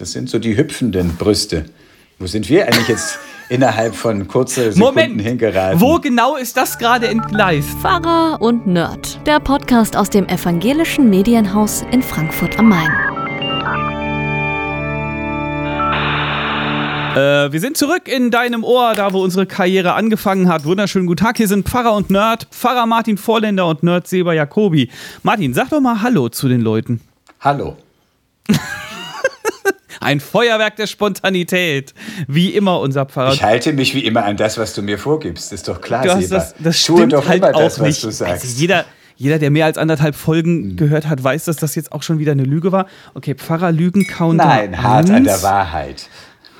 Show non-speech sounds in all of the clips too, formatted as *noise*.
Das sind so die hüpfenden Brüste. Wo sind wir eigentlich jetzt *laughs* innerhalb von kurzer Sekunden Moment, hingeraten? wo genau ist das gerade entgleist? Pfarrer und Nerd, der Podcast aus dem evangelischen Medienhaus in Frankfurt am Main. Äh, wir sind zurück in deinem Ohr, da wo unsere Karriere angefangen hat. Wunderschönen guten Tag, hier sind Pfarrer und Nerd, Pfarrer Martin Vorländer und Nerd Seba Jacobi. Martin, sag doch mal Hallo zu den Leuten. Hallo. *laughs* Ein Feuerwerk der Spontanität. Wie immer unser Pfarrer. Ich halte mich wie immer an das, was du mir vorgibst. Ist doch klar, das, das Tue stimmt doch halt immer auch das, was nicht. du sagst. Also jeder, jeder, der mehr als anderthalb Folgen gehört hat, weiß, dass das jetzt auch schon wieder eine Lüge war. Okay, Pfarrer Lügen Counter. Nein, hart an der Wahrheit.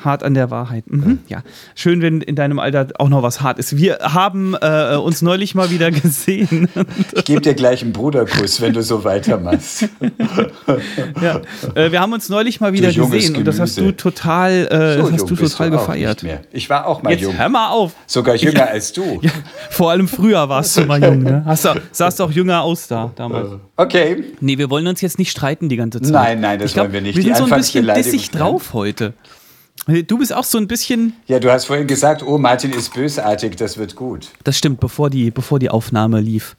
Hart an der Wahrheit. Mhm, ja. Schön, wenn in deinem Alter auch noch was hart ist. Wir haben äh, uns neulich mal wieder gesehen. *laughs* Ich gebe dir gleich einen Bruderkuss, wenn du so weitermachst. *laughs* ja. äh, wir haben uns neulich mal wieder gesehen und das hast du total, äh, So hast du total du gefeiert. Ich war auch mal Jetzt jung. hör mal auf. Sogar jünger als du. *laughs* Ja, vor allem früher warst du mal jung, ne? Hast du, sahst auch jünger aus da damals. Okay. Nee, wir wollen uns jetzt nicht streiten die ganze Zeit. Nein, nein, das glaub, wollen wir nicht. Wir Die sind so ein bisschen dissig drauf heute. Du bist auch so ein bisschen. Ja, du hast vorhin gesagt, oh, Martin ist bösartig, das wird gut. Das stimmt, bevor die, bevor die Aufnahme lief.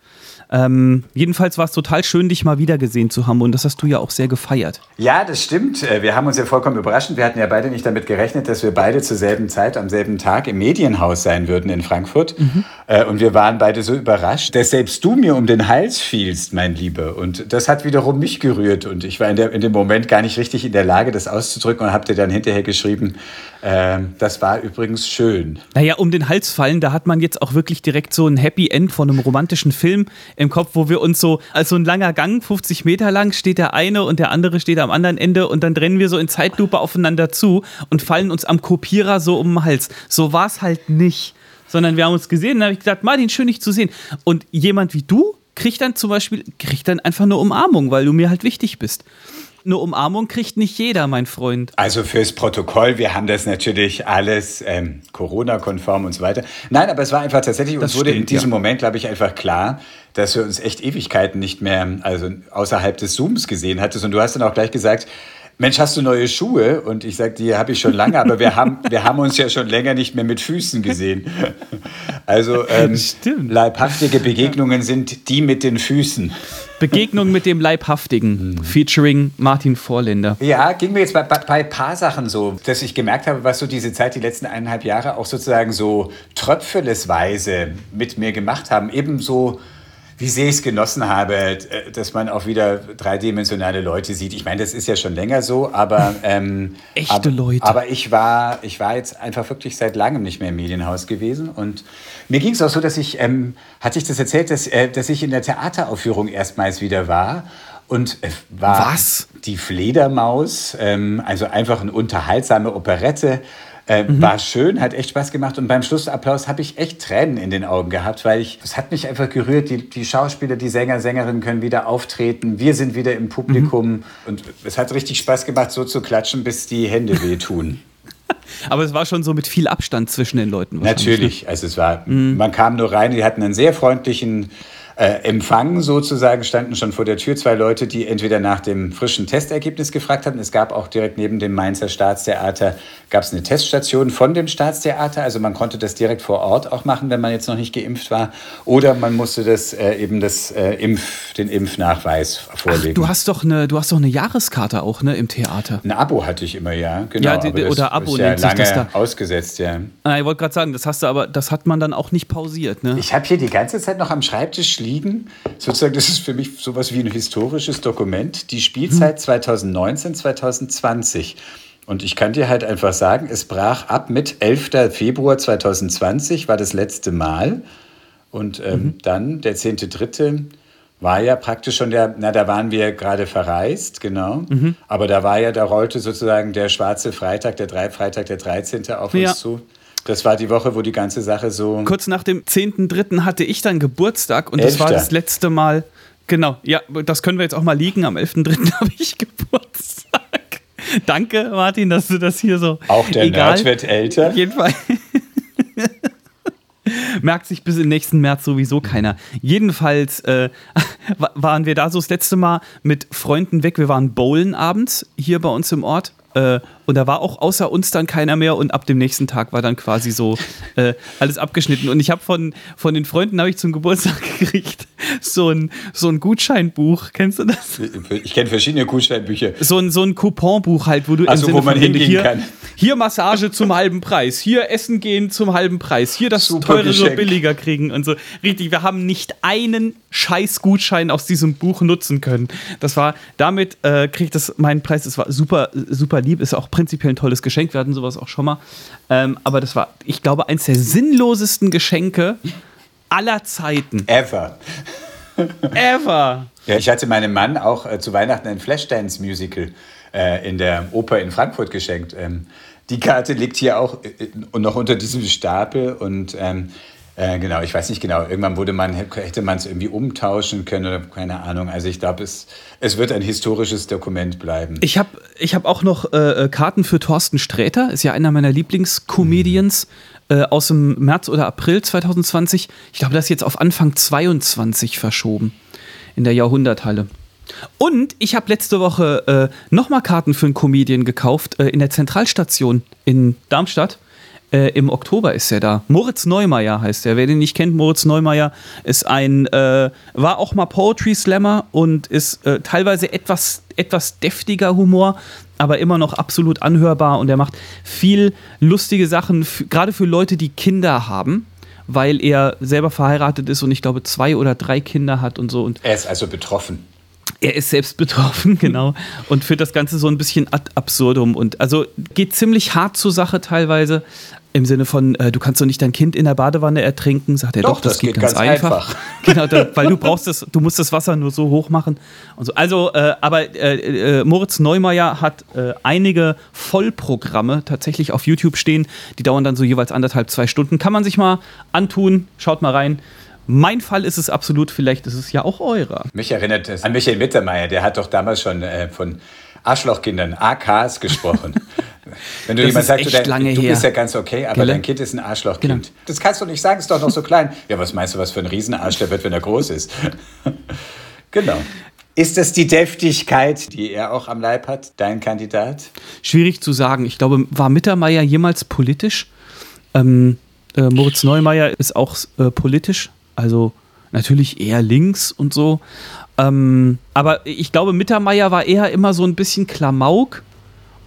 Ähm, jedenfalls war es total schön, dich mal wieder gesehen zu haben und das hast du ja auch sehr gefeiert. Ja, das stimmt. Äh, Wir haben uns ja vollkommen überrascht. Wir hatten ja beide nicht damit gerechnet, dass wir beide zur selben Zeit am selben Tag im Medienhaus sein würden in Frankfurt. Äh, Und wir waren beide so überrascht, dass selbst du mir um den Hals fielst, mein Lieber. Und das hat wiederum mich gerührt. Und ich war in, der, in dem Moment gar nicht richtig in der Lage, das auszudrücken und habe dir dann hinterher geschrieben, äh, das war übrigens schön. Naja, um den Hals fallen, da hat man jetzt auch wirklich direkt so ein Happy End von einem romantischen Film im Kopf, wo wir uns so, als so ein langer Gang, 50 Meter lang, steht der eine und der andere steht am anderen Ende und dann rennen wir so in Zeitlupe aufeinander zu und fallen uns am Kopierer so um den Hals. So war es halt nicht. Sondern wir haben uns gesehen und habe ich gesagt, Martin, schön dich zu sehen. Und jemand wie du kriegt dann zum Beispiel, kriegt dann einfach eine Umarmung, weil du mir halt wichtig bist. Eine Umarmung kriegt nicht jeder, mein Freund. Also fürs Protokoll, wir haben das natürlich alles ähm, Corona-konform und so weiter. Nein, aber es war einfach tatsächlich, uns Das wurde in stimmt, diesem ja. Moment, glaube ich, einfach klar, dass wir uns echt Ewigkeiten nicht mehr, also außerhalb des Zooms gesehen hattest. Und du hast dann auch gleich gesagt, Mensch, hast du neue Schuhe? Und ich sagte, die habe ich schon lange, aber wir haben, wir haben uns ja schon länger nicht mehr mit Füßen gesehen. Also ähm, leibhaftige Begegnungen sind die mit den Füßen. Begegnung mit dem Leibhaftigen, featuring Martin Vorländer. Ja, ging mir jetzt bei, bei, bei ein paar Sachen so, dass ich gemerkt habe, was so diese Zeit, die letzten eineinhalb Jahre auch sozusagen so tröpfelesweise mit mir gemacht haben. Ebenso, wie sehr ich es genossen habe, äh, dass man auch wieder dreidimensionale Leute sieht. Ich meine, das ist ja schon länger so, aber... *laughs* Ähm, Echte aber, Leute. Aber ich war, ich war jetzt einfach wirklich seit langem nicht mehr im Medienhaus gewesen. Und mir ging es auch so, dass ich, ähm, hatte ich das erzählt, dass, äh, dass ich in der Theateraufführung erstmals wieder war. Und äh, war Was? die Fledermaus, ähm, also einfach eine unterhaltsame Operette. Äh, Mhm. War schön, hat echt Spaß gemacht und beim Schlussapplaus habe ich echt Tränen in den Augen gehabt, weil ich, es hat mich einfach gerührt. Die, die Schauspieler, die Sänger, Sängerinnen können wieder auftreten. Wir sind wieder im Publikum Mhm. und es hat richtig Spaß gemacht, so zu klatschen, bis die Hände wehtun. *laughs* Aber es war schon so mit viel Abstand zwischen den Leuten. wahrscheinlich, Natürlich, also es war, Mhm. man kam nur rein, die hatten einen sehr freundlichen äh, Empfang sozusagen, standen schon vor der Tür zwei Leute, die entweder nach dem frischen Testergebnis gefragt hatten. Es gab auch direkt neben dem Mainzer Staatstheater gab es eine Teststation von dem Staatstheater, also man konnte das direkt vor Ort auch machen, wenn man jetzt noch nicht geimpft war, oder man musste das äh, eben das äh, Impf, den Impfnachweis Ach, vorlegen. du hast doch eine, du hast doch eine Jahreskarte auch, ne, im Theater. ein Abo hatte ich immer, ja, genau. Ja, die- das oder Abo ist ja nennt sich lange das da. ausgesetzt, ja. Ah, ich wollte gerade sagen, das hast du aber, das hat man dann auch nicht pausiert, ne? Ich habe hier die ganze Zeit noch am Schreibtisch liegen, sozusagen, das ist für mich sowas wie ein historisches Dokument, die Spielzeit 2019, 2020. Und ich kann dir halt einfach sagen, es brach ab mit 11. Februar 2020, war das letzte Mal. Und ähm, dann, der 10.3., war ja praktisch schon der, na, da waren wir gerade verreist, genau. Aber da war ja, da rollte sozusagen der schwarze Freitag, der drei, Freitag, der 13. auf uns Ja. zu. Das war die Woche, wo die ganze Sache so. Kurz nach dem 10.3. hatte ich dann Geburtstag und das war Elfter. das letzte Mal. Genau, ja, das können wir jetzt auch mal liegen. Am 11.3. *laughs* habe ich Geburtstag. Danke, Martin, dass du das hier so. Auch der egal. Nerd wird älter. Auf jeden Fall. *laughs* Merkt sich bis in nächsten März sowieso keiner. Jedenfalls äh, *laughs* wa- waren wir da so das letzte Mal mit Freunden weg. Wir waren bowlen abends hier bei uns im Ort. Äh, und da war auch außer uns dann keiner mehr und ab dem nächsten Tag war dann quasi so äh, alles abgeschnitten. Und ich habe von, von den Freunden habe ich zum Geburtstag *laughs* gekriegt so ein, so ein Gutscheinbuch. Kennst du das? Ich kenne verschiedene Gutscheinbücher. So ein, so ein Couponbuch halt, wo du also, wo man hingehen hier, kann. Hier Massage zum halben Preis, hier Essen gehen zum halben Preis, hier das Super teurere Geschenk. billiger kriegen und so. Richtig, wir haben nicht einen scheiß Gutschein aus diesem Buch nutzen können. Das war, damit äh, kriegt das meinen Preis, das war super, super lieb, ist auch prinzipiell ein tolles Geschenk, wir hatten sowas auch schon mal. Ähm, aber das war, ich glaube, eins der sinnlosesten Geschenke aller Zeiten. Ever. Ever. Ja, ich hatte meinem Mann auch äh, zu Weihnachten ein Flashdance-Musical äh, in der Oper in Frankfurt geschenkt. Ähm, die Karte liegt hier auch äh, noch unter diesem Stapel und ähm, äh, genau, ich weiß nicht genau, irgendwann wurde man, hätte man es irgendwie umtauschen können oder keine Ahnung. Also ich glaube, es, es wird ein historisches Dokument bleiben. Ich habe ich hab auch noch äh, Karten für Thorsten Sträter, ist ja einer meiner Lieblingscomedians äh, aus dem März oder April 2020. Ich glaube, das ist jetzt auf Anfang 22 verschoben in der Jahrhunderthalle. Und ich habe letzte Woche äh, nochmal Karten für einen Comedian gekauft äh, in der Zentralstation in Darmstadt. Äh, Im Oktober ist er da. Moritz Neumeier heißt er. Wer den nicht kennt, Moritz Neumeier ist ein, äh, war auch mal Poetry Slammer und ist äh, teilweise etwas, etwas deftiger Humor, aber immer noch absolut anhörbar und er macht viel lustige Sachen, gerade für Leute, die Kinder haben weil er selber verheiratet ist und ich glaube zwei oder drei Kinder hat und so. Und er ist also betroffen. Er ist selbst betroffen, *laughs* genau. Und führt das Ganze so ein bisschen ad absurdum. Und also geht ziemlich hart zur Sache teilweise. Im Sinne von, äh, du kannst doch nicht dein Kind in der Badewanne ertrinken, sagt er doch, doch, das, das geht, geht ganz, ganz einfach. einfach. *laughs* genau, da, weil du brauchst das, du musst das Wasser nur so hoch machen und so. Also, äh, aber äh, äh, Moritz Neumeier hat äh, einige Vollprogramme tatsächlich auf YouTube stehen, die dauern dann so jeweils anderthalb, zwei Stunden. Kann man sich mal antun, schaut mal rein. Mein Fall ist es absolut, vielleicht ist es ja auch eurer. Mich erinnert es an Michael Mittermeier, der hat doch damals schon äh, von Arschlochkindern, AKs gesprochen. *laughs* Wenn du jemand sagst, echt du, dein, lange du her. bist ja ganz okay, aber Gelle? dein Kind ist ein Arschlochkind. Genau. Das kannst du nicht sagen, ist doch noch so klein. Ja, was meinst du, was für ein Riesenarsch der wird, wenn er groß ist? *laughs* genau. Ist das die Deftigkeit, die er auch am Leib hat, dein Kandidat? Schwierig zu sagen. Ich glaube, war Mittermeier jemals politisch? Ähm, äh, Moritz Neumeier ist auch äh, politisch, also natürlich eher links und so. Ähm, aber ich glaube, Mittermeier war eher immer so ein bisschen Klamauk.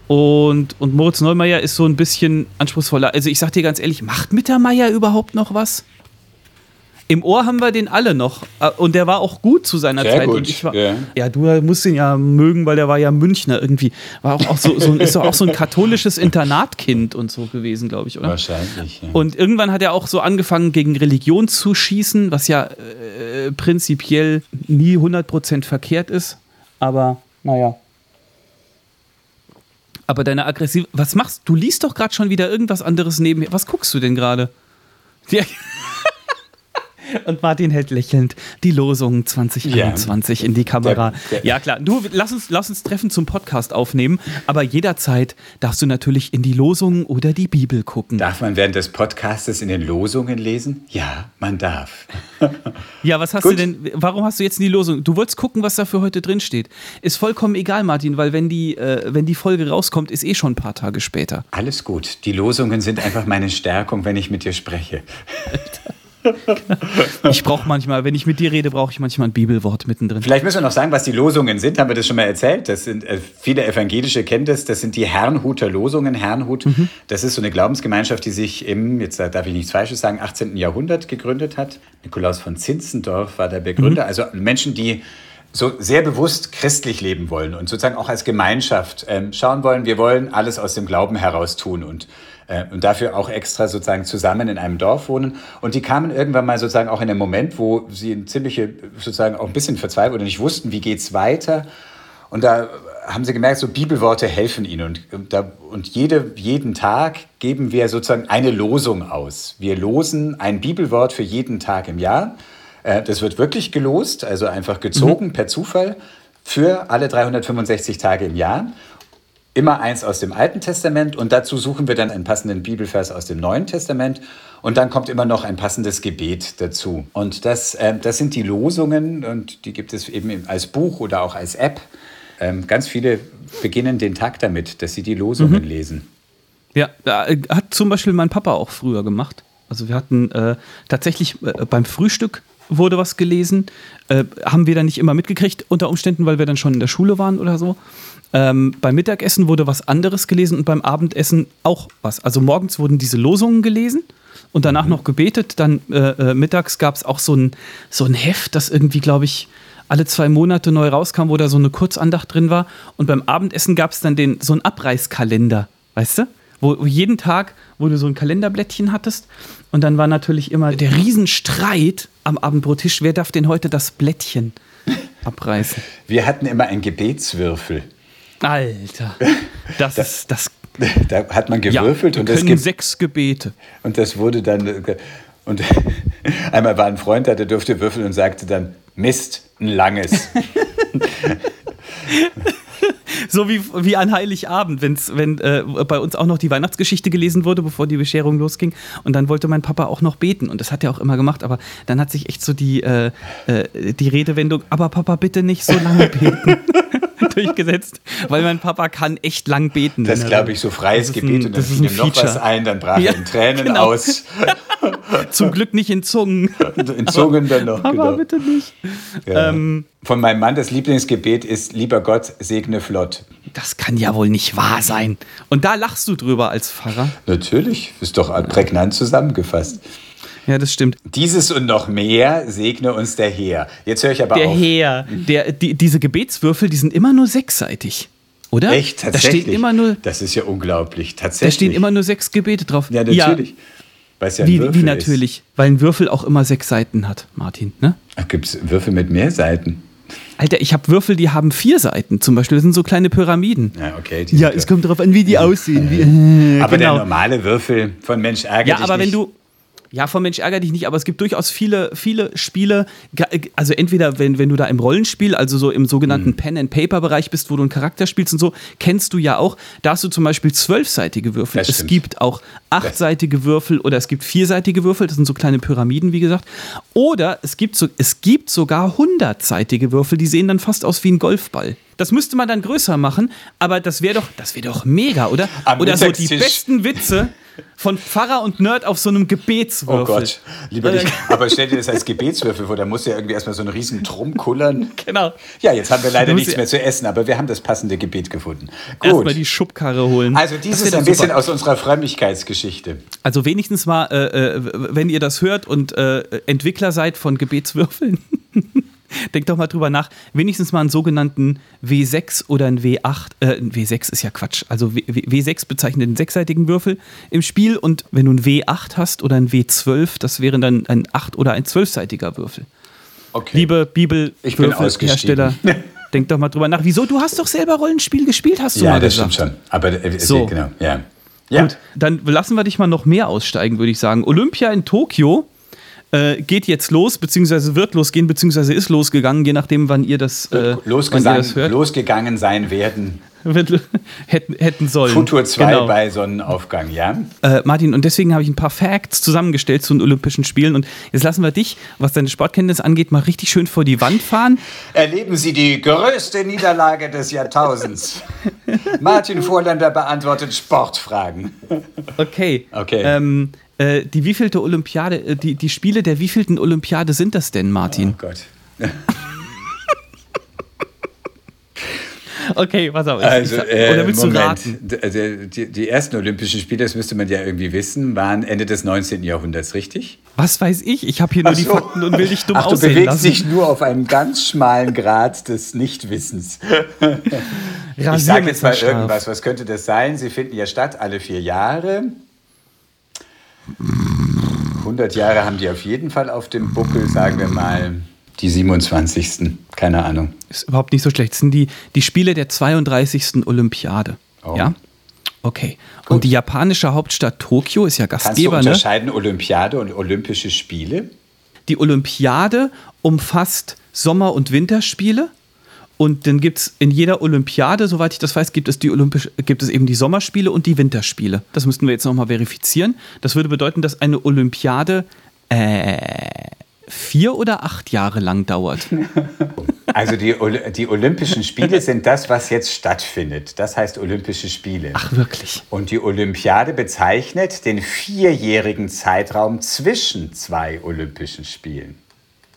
Und, und Moritz Neumeier ist so ein bisschen anspruchsvoller. Also ich sag dir ganz ehrlich, macht Mittermeier überhaupt noch was? Im Ohr haben wir den alle noch. Äh, Und der war auch gut zu seiner Sehr Zeit. gut, war, ja. ja, du musst ihn ja mögen, weil der war ja Münchner irgendwie. War auch, auch so, so, ist auch so ein katholisches Internatkind und so gewesen, glaube ich, oder? Wahrscheinlich. Ja. Und irgendwann hat er auch so angefangen, gegen Religion zu schießen, was ja äh, prinzipiell nie 100% verkehrt ist. Aber naja. Aber deine aggressive. Was machst du? Du liest doch gerade schon wieder irgendwas anderes nebenher. Was guckst du denn gerade? Ja. Und Martin hält lächelnd die Losung 2021 in die Kamera. Der- der- ja, klar. Du, lass uns, lass uns Treffen zum Podcast aufnehmen. Aber jederzeit darfst du natürlich in die Losung oder die Bibel gucken. Darf man während des Podcastes in den Losungen lesen? Ja, man darf. *laughs* Ja, was hast Gut. du denn, warum hast du jetzt in die Losung? Du wolltest gucken, was da für heute drin steht. Ist vollkommen egal, Martin, weil wenn die, äh, wenn die Folge rauskommt, ist eh schon ein paar Tage später. Alles gut. Die Losungen sind einfach meine Stärkung, wenn ich mit dir spreche. *laughs* Ich brauche manchmal, wenn ich mit dir rede, brauche ich manchmal ein Bibelwort mittendrin. Vielleicht müssen wir noch sagen, was die Losungen sind. Haben wir das schon mal erzählt? Das sind äh, viele Evangelische kennen das. Das sind die Herrnhuter Losungen. Herrnhut, das ist so eine Glaubensgemeinschaft, die sich im, jetzt darf ich nichts Falsches sagen, 18. Jahrhundert gegründet hat. Nikolaus von Zinzendorf war der Begründer. Also Menschen, die so sehr bewusst christlich leben wollen und sozusagen auch als Gemeinschaft ähm, schauen wollen, wir wollen alles aus dem Glauben heraus tun und äh, und dafür auch extra sozusagen zusammen in einem Dorf wohnen. Und die kamen irgendwann mal sozusagen auch in einen Moment, wo sie in ziemliche, sozusagen auch ein bisschen verzweifelt oder nicht wussten, wie geht's weiter. Und da haben sie gemerkt, so Bibelworte helfen ihnen. Und, und, da, und jede, jeden Tag geben wir sozusagen eine Losung aus. Wir losen ein Bibelwort für jeden Tag im Jahr. Äh, Das wird wirklich gelost, also einfach gezogen per Zufall für alle 365 Tage im Jahr. Immer eins aus dem Alten Testament und dazu suchen wir dann einen passenden Bibelvers aus dem Neuen Testament und dann kommt immer noch ein passendes Gebet dazu. Und das, äh, das sind die Losungen und die gibt es eben als Buch oder auch als App. Ähm, ganz viele beginnen den Tag damit, dass sie die Losungen mhm. lesen. Ja, äh, hat zum Beispiel mein Papa auch früher gemacht. Also wir hatten äh, tatsächlich äh, beim Frühstück wurde was gelesen. Äh, haben wir dann nicht immer mitgekriegt, unter Umständen, weil wir dann schon in der Schule waren oder so. Ähm, beim Mittagessen wurde was anderes gelesen und beim Abendessen auch was. Also morgens wurden diese Losungen gelesen und danach mhm. noch gebetet. Dann äh, äh, mittags gab es auch so ein, so ein Heft, das irgendwie, glaube ich, alle zwei Monate neu rauskam, wo da so eine Kurzandacht drin war. Und beim Abendessen gab es dann den, so einen Abreißkalender, weißt du? Wo jeden Tag, wo du so ein Kalenderblättchen hattest. Und dann war natürlich immer der Riesenstreit am Abendbrottisch, wer darf denn heute das Blättchen abreißen? Wir hatten immer einen Gebetswürfel. Alter, *laughs* das ist das. *laughs* Da hat man gewürfelt ja, und es gibt sechs Gebete. Und das wurde dann und *laughs* einmal war ein Freund da, der durfte würfeln und sagte dann Mist, ein langes. so wie, wie an Heiligabend, wenn's, wenn äh, bei uns auch noch die Weihnachtsgeschichte gelesen wurde, bevor die Bescherung losging. Und dann wollte mein Papa auch noch beten. Und das hat er auch immer gemacht. Aber dann hat sich echt so die, äh, äh, die Redewendung, aber Papa, bitte nicht so lange beten. *laughs* durchgesetzt, weil mein Papa kann echt lang beten. Das glaube ich, so freies Gebet ein, und dann fiel ihm noch was ein, dann brach ja, er in Tränen genau. aus. *laughs* Zum Glück nicht in Zungen. *laughs* In Zungen dann noch. Papa, genau. bitte nicht. Ja. Ähm, Von meinem Mann das Lieblingsgebet ist, lieber Gott, segne flott. Das kann ja wohl nicht wahr sein. Und da lachst du drüber als Pfarrer? Natürlich, ist doch prägnant zusammengefasst. Ja, das stimmt. Dieses und noch mehr segne uns der Herr. Jetzt höre ich aber der auf. Der Herr. Der, die, diese Gebetswürfel, die sind immer nur sechsseitig. Oder? Echt? Tatsächlich? Da steht immer nur, das ist ja unglaublich. Tatsächlich. Da stehen immer nur sechs Gebete drauf. Ja, natürlich. Ja. Weil es ja ein wie, Würfel wie natürlich? Ist. Weil ein Würfel auch immer sechs Seiten hat, Martin. Ne? Gibt es Würfel mit mehr Seiten? Alter, ich habe Würfel, die haben vier Seiten zum Beispiel. Das sind so kleine Pyramiden. Ja, okay. Ja, es kommt darauf an, wie die aussehen. Wie, äh, aber genau. der normale Würfel von Mensch ärgert Ja, aber wenn du ja, von Mensch ärger dich nicht, aber es gibt durchaus viele, viele Spiele, also entweder wenn, wenn du da im Rollenspiel, also so im sogenannten mhm. Pen-and-Paper-Bereich bist, wo du einen Charakter spielst und so, kennst du ja auch, da hast du zum Beispiel zwölfseitige Würfel. Das es stimmt. gibt auch achtseitige Würfel oder es gibt vierseitige Würfel, das sind so kleine Pyramiden, wie gesagt. Oder es gibt, so, es gibt sogar hundertseitige Würfel, die sehen dann fast aus wie ein Golfball. Das müsste man dann größer machen, aber das wäre doch, das wäre doch mega, oder? Am oder so die besten Witze von Pfarrer und Nerd auf so einem Gebetswürfel. Oh Gott, lieber nicht. Aber stell dir das als Gebetswürfel vor, da musst du ja irgendwie erstmal so einen riesen Drum kullern. *laughs* Genau. Ja, jetzt haben wir leider nichts mehr zu essen, aber wir haben das passende Gebet gefunden. Gut. Erstmal die Schubkarre holen. Also dieses ist ein bisschen aus unserer Frömmigkeitsgeschichte. Also wenigstens mal, äh, äh, wenn ihr das hört und äh, Entwickler seid von Gebetswürfeln. *laughs* Denk doch mal drüber nach, wenigstens mal einen sogenannten W6 oder einen W8, äh, W6 ist ja Quatsch, also w, W6 bezeichnet den sechsseitigen Würfel im Spiel und wenn du einen W8 hast oder einen W12, das wäre dann ein 8- oder ein 12-seitiger Würfel. Okay. Liebe Bibelwürfelhersteller, denk doch mal drüber nach. Wieso? Du hast doch selber Rollenspiel gespielt, hast du ja, mal gesagt. Ja, das stimmt schon. Aber äh, so. genau, ja. Ja. Gut, dann lassen wir dich mal noch mehr aussteigen, würde ich sagen. Olympia in Tokio äh, geht jetzt los, beziehungsweise wird losgehen, beziehungsweise ist losgegangen, je nachdem, wann ihr das, äh, wann ihr das hört. Losgegangen sein werden. *laughs* hätten, hätten sollen. Futur 2 genau. bei Sonnenaufgang, ja? Äh, Martin, und deswegen habe ich ein paar Facts zusammengestellt zu den Olympischen Spielen. Und jetzt lassen wir dich, was deine Sportkenntnis angeht, mal richtig schön vor die Wand fahren. *laughs* Erleben Sie die größte Niederlage des Jahrtausends. *laughs* Martin Vorländer beantwortet Sportfragen. Okay. Okay. Ähm, äh, die wievielte Olympiade, äh, die, die Spiele der wievielten Olympiade sind das denn, Martin? Oh Gott. *laughs* Okay, pass auf. Also, äh, Oder willst Moment. du raten? Also, die, die, ersten Olympischen Spiele, das müsste man ja irgendwie wissen, waren Ende des 19. Jahrhunderts, richtig? Was weiß ich? Ich habe hier nur so. die Fakten und will dich dumm Ach, aussehen du bewegst dich nur auf einem ganz schmalen Grad des Nichtwissens. *laughs* ich sage jetzt mal irgendwas. Was könnte das sein? Sie finden ja statt alle vier Jahre. 100 Jahre haben die auf jeden Fall auf dem Buckel, sagen wir mal die 27. Keine Ahnung. Ist überhaupt nicht so schlecht. Das sind die, die Spiele der 32. Olympiade. Oh. Ja? Okay. Gut. Und die japanische Hauptstadt Tokio ist ja Gastgeber. Kannst du ne? unterscheiden ne? Olympiade und Olympische Spiele? Die Olympiade umfasst Sommer- und Winterspiele. Und dann gibt es in jeder Olympiade, soweit ich das weiß, gibt es, die Olympisch, gibt es eben die Sommerspiele und die Winterspiele. Das müssten wir jetzt nochmal verifizieren. Das würde bedeuten, dass eine Olympiade äh, vier oder acht Jahre lang dauert. *laughs* Also die, Oli- die Olympischen Spiele sind das, was jetzt stattfindet. Das heißt Olympische Spiele. Ach, wirklich? Und die Olympiade bezeichnet den vierjährigen Zeitraum zwischen zwei Olympischen Spielen.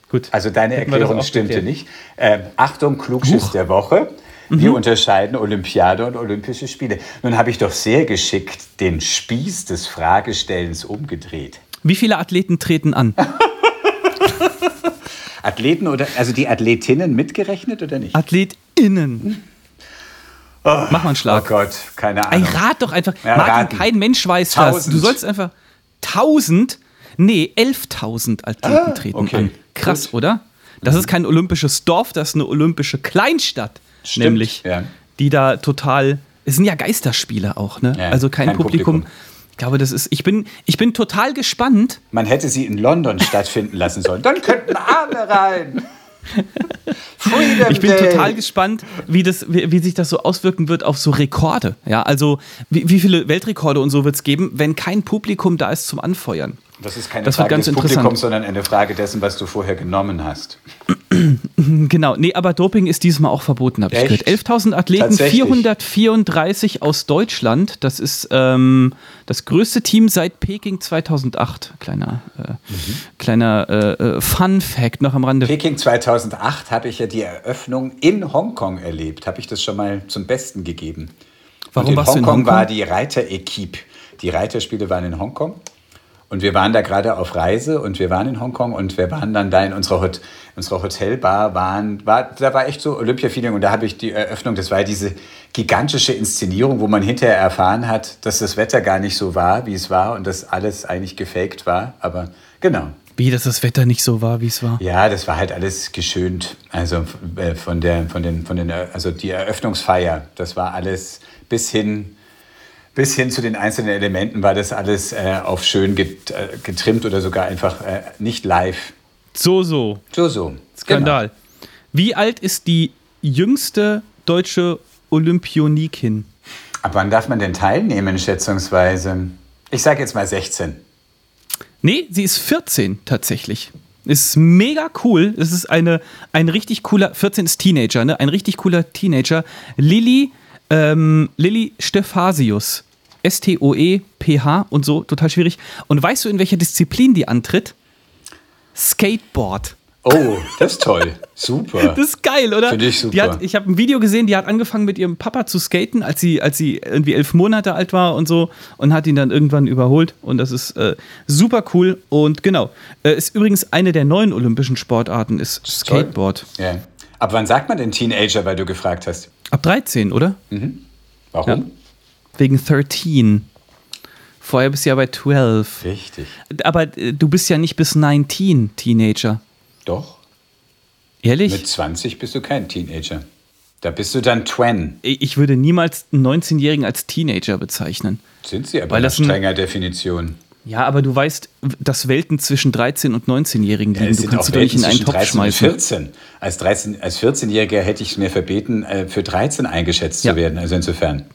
Gut. Also deine Hätten das Erklärung stimmte nicht. Ähm, Achtung, Klugschiss der Woche. Wir unterscheiden Olympiade und Olympische Spiele. Nun habe ich doch sehr geschickt den Spieß des Fragestellens umgedreht. Wie viele Athleten treten an? *laughs* Athleten oder also die Athletinnen mitgerechnet oder nicht? AthletInnen. Mach mal einen Oh Schlag. Gott, keine Ahnung. rat doch einfach. Ja, Martin, raten. kein Mensch weiß das. Tausend. Du sollst einfach. 1000? Nee, 11.000 Athleten Ah, treten okay. an. Krass, Gut. oder? Das ist kein olympisches Dorf, das ist eine olympische Kleinstadt. Stimmt, nämlich. ja. Die da total. Es sind ja Geisterspiele auch, ne? Ja, also kein, kein Publikum. Publikum. Ich glaube, das ist. Ich bin, ich bin total gespannt. Man hätte sie in London stattfinden lassen sollen. Dann könnten alle rein. *laughs* Freedom Ich bin Day. total gespannt, wie, das, wie, wie sich das so auswirken wird auf so Rekorde. Ja, also wie, wie viele Weltrekorde und so wird es geben, wenn kein Publikum da ist zum Anfeuern. Das ist keine Das wird Frage ganz des interessant. Publikums, sondern eine Frage dessen, was du vorher genommen hast. *clears throat* Genau, nee, aber Doping ist diesmal auch verboten, habe ich gehört. 11.000 Athleten, Tatsächlich? 434 aus Deutschland. Das ist ähm, das größte Team seit Peking 2008. Kleiner, äh, kleiner äh, äh, Fun-Fact noch am Rande. Peking 2008 habe ich ja die Eröffnung in Hongkong erlebt. Habe ich das schon mal zum Besten gegeben. Warum Und in warst du in Hongkong Hongkong? war die Reiter-Equipe. Die Reiterspiele waren in Hongkong. Und wir waren da gerade auf Reise und wir waren in Hongkong und wir waren dann da in unserer, Hot unserer Hotelbar, waren, war, da war echt so Olympia-Feeling und da habe ich die Eröffnung, das war diese gigantische Inszenierung, wo man hinterher erfahren hat, dass das Wetter gar nicht so war, wie es war und dass alles eigentlich gefaked war, aber genau. Wie, dass das Wetter nicht so war, wie es war. Ja, das war halt alles geschönt. Also äh, von der, von den, von den, also die Eröffnungsfeier, das war alles bis hin, bis hin zu den einzelnen Elementen war das alles äh, auf schön get, äh, getrimmt oder sogar einfach äh, nicht live. So, so. So, so. Skandal. Wie alt ist die jüngste deutsche Olympionikin? Genau. Ab wann darf man denn teilnehmen, schätzungsweise? Ich sage jetzt mal 16. Nee, sie ist 14 tatsächlich. Ist mega cool. Es ist eine, ein richtig cooler, 14 ist Teenager, ne? Ein richtig cooler Teenager. Lilly, ähm, Lilly Stephasius. S-T-O-E-P-H und so, total schwierig. Und weißt du, in welcher Disziplin die antritt? Skateboard. Oh, das ist toll. Super. *laughs* Das ist geil, oder? Finde ich super. Hat, ich habe ein Video gesehen, die hat angefangen mit ihrem Papa zu skaten, als sie, als sie irgendwie elf Monate alt war und so und hat ihn dann irgendwann überholt. Und das ist äh, super cool. Und genau, äh, ist übrigens eine der neuen olympischen Sportarten, ist. Skateboard. ja. Ab wann sagt man denn Teenager, weil du gefragt hast? Ab 13, oder? Warum? Ja. Wegen 13. Vorher bist du ja bei 12. Richtig. Aber äh, du bist ja nicht bis 19 Teenager. Doch. Ehrlich? Mit 20 bist du kein Teenager. Da bist du dann Twen. ich würde niemals einen 19-Jährigen als Teenager bezeichnen. Sind sie aber Weil nach strenger Definition. Ja, aber du weißt, dass Welten zwischen 13 und 19-Jährigen liegen. Es du sind kannst sie doch nicht in einen Topf 13 und schmeißen. 14. Als, 13, als 14-Jähriger hätte ich es mir verbeten, äh, für 13 eingeschätzt Ja. zu werden. Also insofern.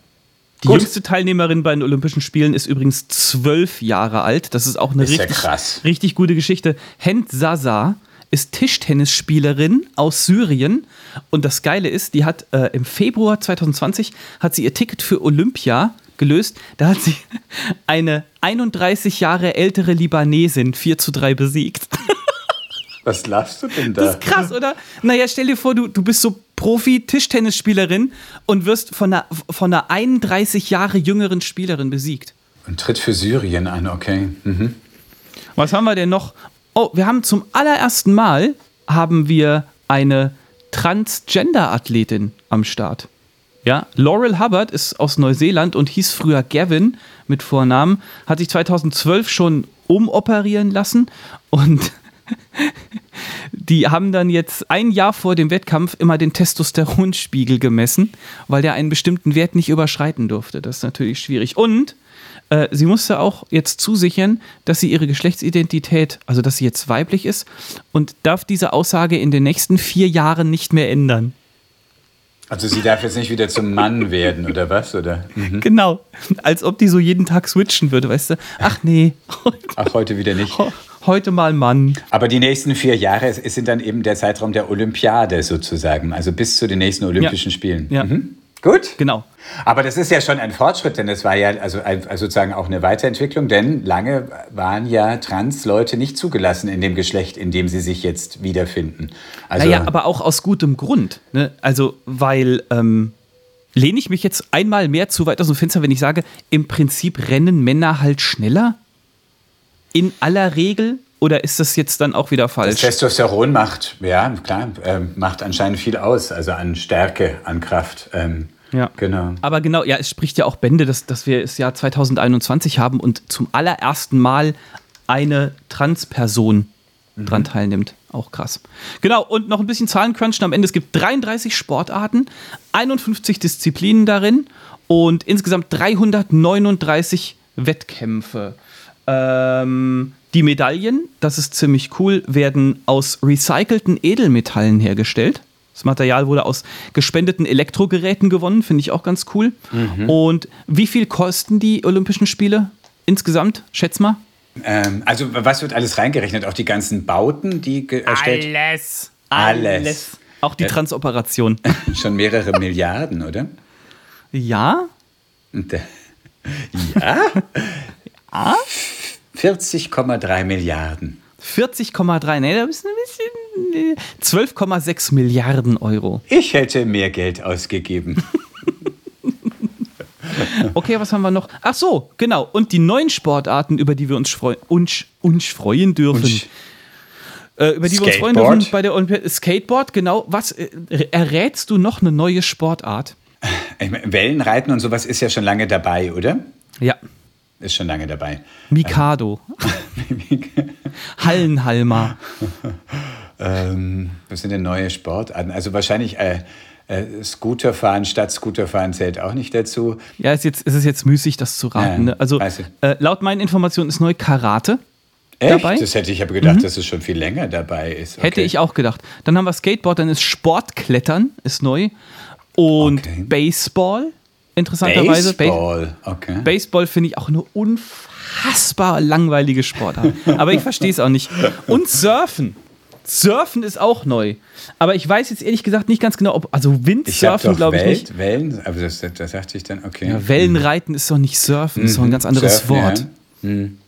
Die Gut. jüngste Teilnehmerin bei den Olympischen Spielen ist übrigens zwölf Jahre alt. Das ist auch eine Ist ja richtig, krass. richtig gute Geschichte. Hend Sasa ist Tischtennisspielerin aus Syrien. Und das Geile ist, die hat äh, im Februar 2020 hat sie ihr Ticket für Olympia gelöst. Da hat sie *laughs* eine 31 Jahre ältere Libanesin 4 zu 3 besiegt. *laughs* Was lachst du denn da? Das ist krass, oder? Naja, stell dir vor, du, du bist so Profi-Tischtennisspielerin und wirst von einer, von einer 31 Jahre jüngeren Spielerin besiegt. Und tritt für Syrien an, okay. Mhm. Was haben wir denn noch? Oh, wir haben zum allerersten Mal haben wir eine Transgender-Athletin am Start. Ja, Laurel Hubbard ist aus Neuseeland und hieß früher Gavin mit Vornamen, hat sich 2012 schon umoperieren lassen und *laughs* die haben dann jetzt ein Jahr vor dem Wettkampf immer den Testosteronspiegel gemessen, weil der einen bestimmten Wert nicht überschreiten durfte. Das ist natürlich schwierig. Und äh, sie musste auch jetzt zusichern, dass sie ihre Geschlechtsidentität, also dass sie jetzt weiblich ist und darf diese Aussage in den nächsten vier Jahren nicht mehr ändern. Also sie darf jetzt nicht wieder zum Mann werden, oder was? Oder? Mhm. Genau. Als ob die so jeden Tag switchen würde, weißt du? Ach nee, Ach, heute wieder nicht. Heute mal Mann. Aber die nächsten vier Jahre sind dann eben der Zeitraum der Olympiade sozusagen, also bis zu den nächsten Olympischen Ja. Spielen. Ja. Mhm. Gut. Genau. Aber das ist ja schon ein Fortschritt, denn es war ja also, ein, also sozusagen auch eine Weiterentwicklung, denn lange waren ja Trans-Leute nicht zugelassen in dem Geschlecht, in dem sie sich jetzt wiederfinden. Also, naja, aber auch aus gutem Grund. Ne? Also, weil ähm, lehne ich mich jetzt einmal mehr zu weit aus dem Fenster, wenn ich sage, im Prinzip rennen Männer halt schneller? In aller Regel? Oder ist das jetzt dann auch wieder das falsch? Testosteron macht, ja, klar, ähm, macht anscheinend viel aus, also an Stärke, an Kraft. Ähm, Ja. Genau. Aber genau, ja, es spricht ja auch Bände, dass, dass wir das Jahr 2021 haben und zum allerersten Mal eine Transperson dran teilnimmt. Auch krass. Genau, und noch ein bisschen Zahlencrunchen am Ende. Es gibt 33 Sportarten, 51 Disziplinen darin und insgesamt 339 Wettkämpfe. Ähm, die Medaillen, das ist ziemlich cool, werden aus recycelten Edelmetallen hergestellt. Das Material wurde aus gespendeten Elektrogeräten gewonnen, finde ich auch ganz cool. Und wie viel kosten die Olympischen Spiele insgesamt? Schätz mal. Ähm, also was wird alles reingerechnet? Auch die ganzen Bauten, die erstellt? Alles. Alles. Auch die Ja. Transoperation. *laughs* Schon mehrere Milliarden, oder? ja? Und, *laughs* ja? 40,3 Milliarden. 40,3, nee, da bist du ein bisschen. äh, 12,6 Milliarden Euro. Ich hätte mehr Geld ausgegeben. *laughs* Okay, was haben wir noch? Ach so, genau. Und die neuen Sportarten, über die wir uns, freu uns, uns freuen dürfen. Und äh, über die wir uns freuen Skateboard. dürfen bei der Olympiade. Skateboard, genau. Was äh, errätst du noch eine neue Sportart? meine, Wellenreiten und sowas ist ja schon lange dabei, oder? Ja, Ist schon lange dabei. Mikado. *laughs* Hallenhalmer. Ähm, was sind denn neue Sportarten? Also wahrscheinlich äh, äh, Scooterfahren statt Scooterfahren zählt auch nicht dazu. Ja, ist jetzt, ist es jetzt müßig, das zu raten. Ja, ne? Also, äh, laut meinen Informationen ist neu Karate. Echt? Dabei? Mhm. Das hätte ich aber gedacht, dass es schon viel länger dabei ist. Okay. Hätte ich auch gedacht. Dann haben wir Skateboard, dann ist Sportklettern, ist neu. Und Okay. Baseball, interessanterweise. Bas- Baseball. Okay. Baseball finde ich auch eine unfassbar langweilige Sportart. *laughs* Aber ich verstehe es auch nicht. Und Surfen. Surfen ist auch neu. Aber ich weiß jetzt ehrlich gesagt nicht ganz genau, ob. Also Windsurfen glaube ich nicht. Wellen, aber das, das dachte ich dann, okay. Ja, Wellenreiten ist doch nicht Surfen, ist doch ein ganz anderes Surfen, Wort. Ja. Hm.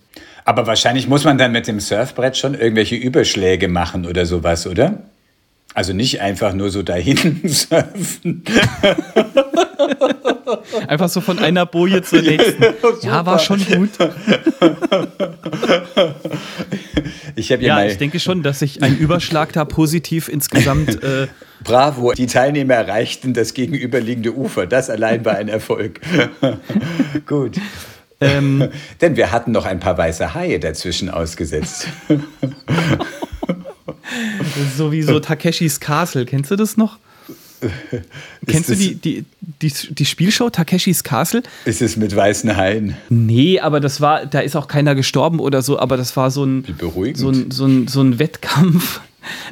Aber wahrscheinlich muss man dann mit dem Surfbrett schon irgendwelche Überschläge machen oder sowas, oder? Also nicht einfach nur so dahin *laughs* surfen. *laughs* Einfach so von einer Boje zur nächsten. Ja, war schon gut. Ich habe ja, Ja, ich denke schon, dass sich ein Überschlag da positiv insgesamt. Äh, Bravo, die Teilnehmer erreichten das gegenüberliegende Ufer. Das allein war ein Erfolg. *laughs* Gut. ähm, Denn wir hatten noch ein paar weiße Haie dazwischen ausgesetzt. *laughs* sowieso Takeshis Castle. Kennst du das noch? Kennst du die, die, die, die Spielshow Takeshis Castle? Ist es mit weißen Haien? Nee, aber das war, da ist auch keiner gestorben oder so, aber das war so ein, so ein, so ein, so ein Wettkampf.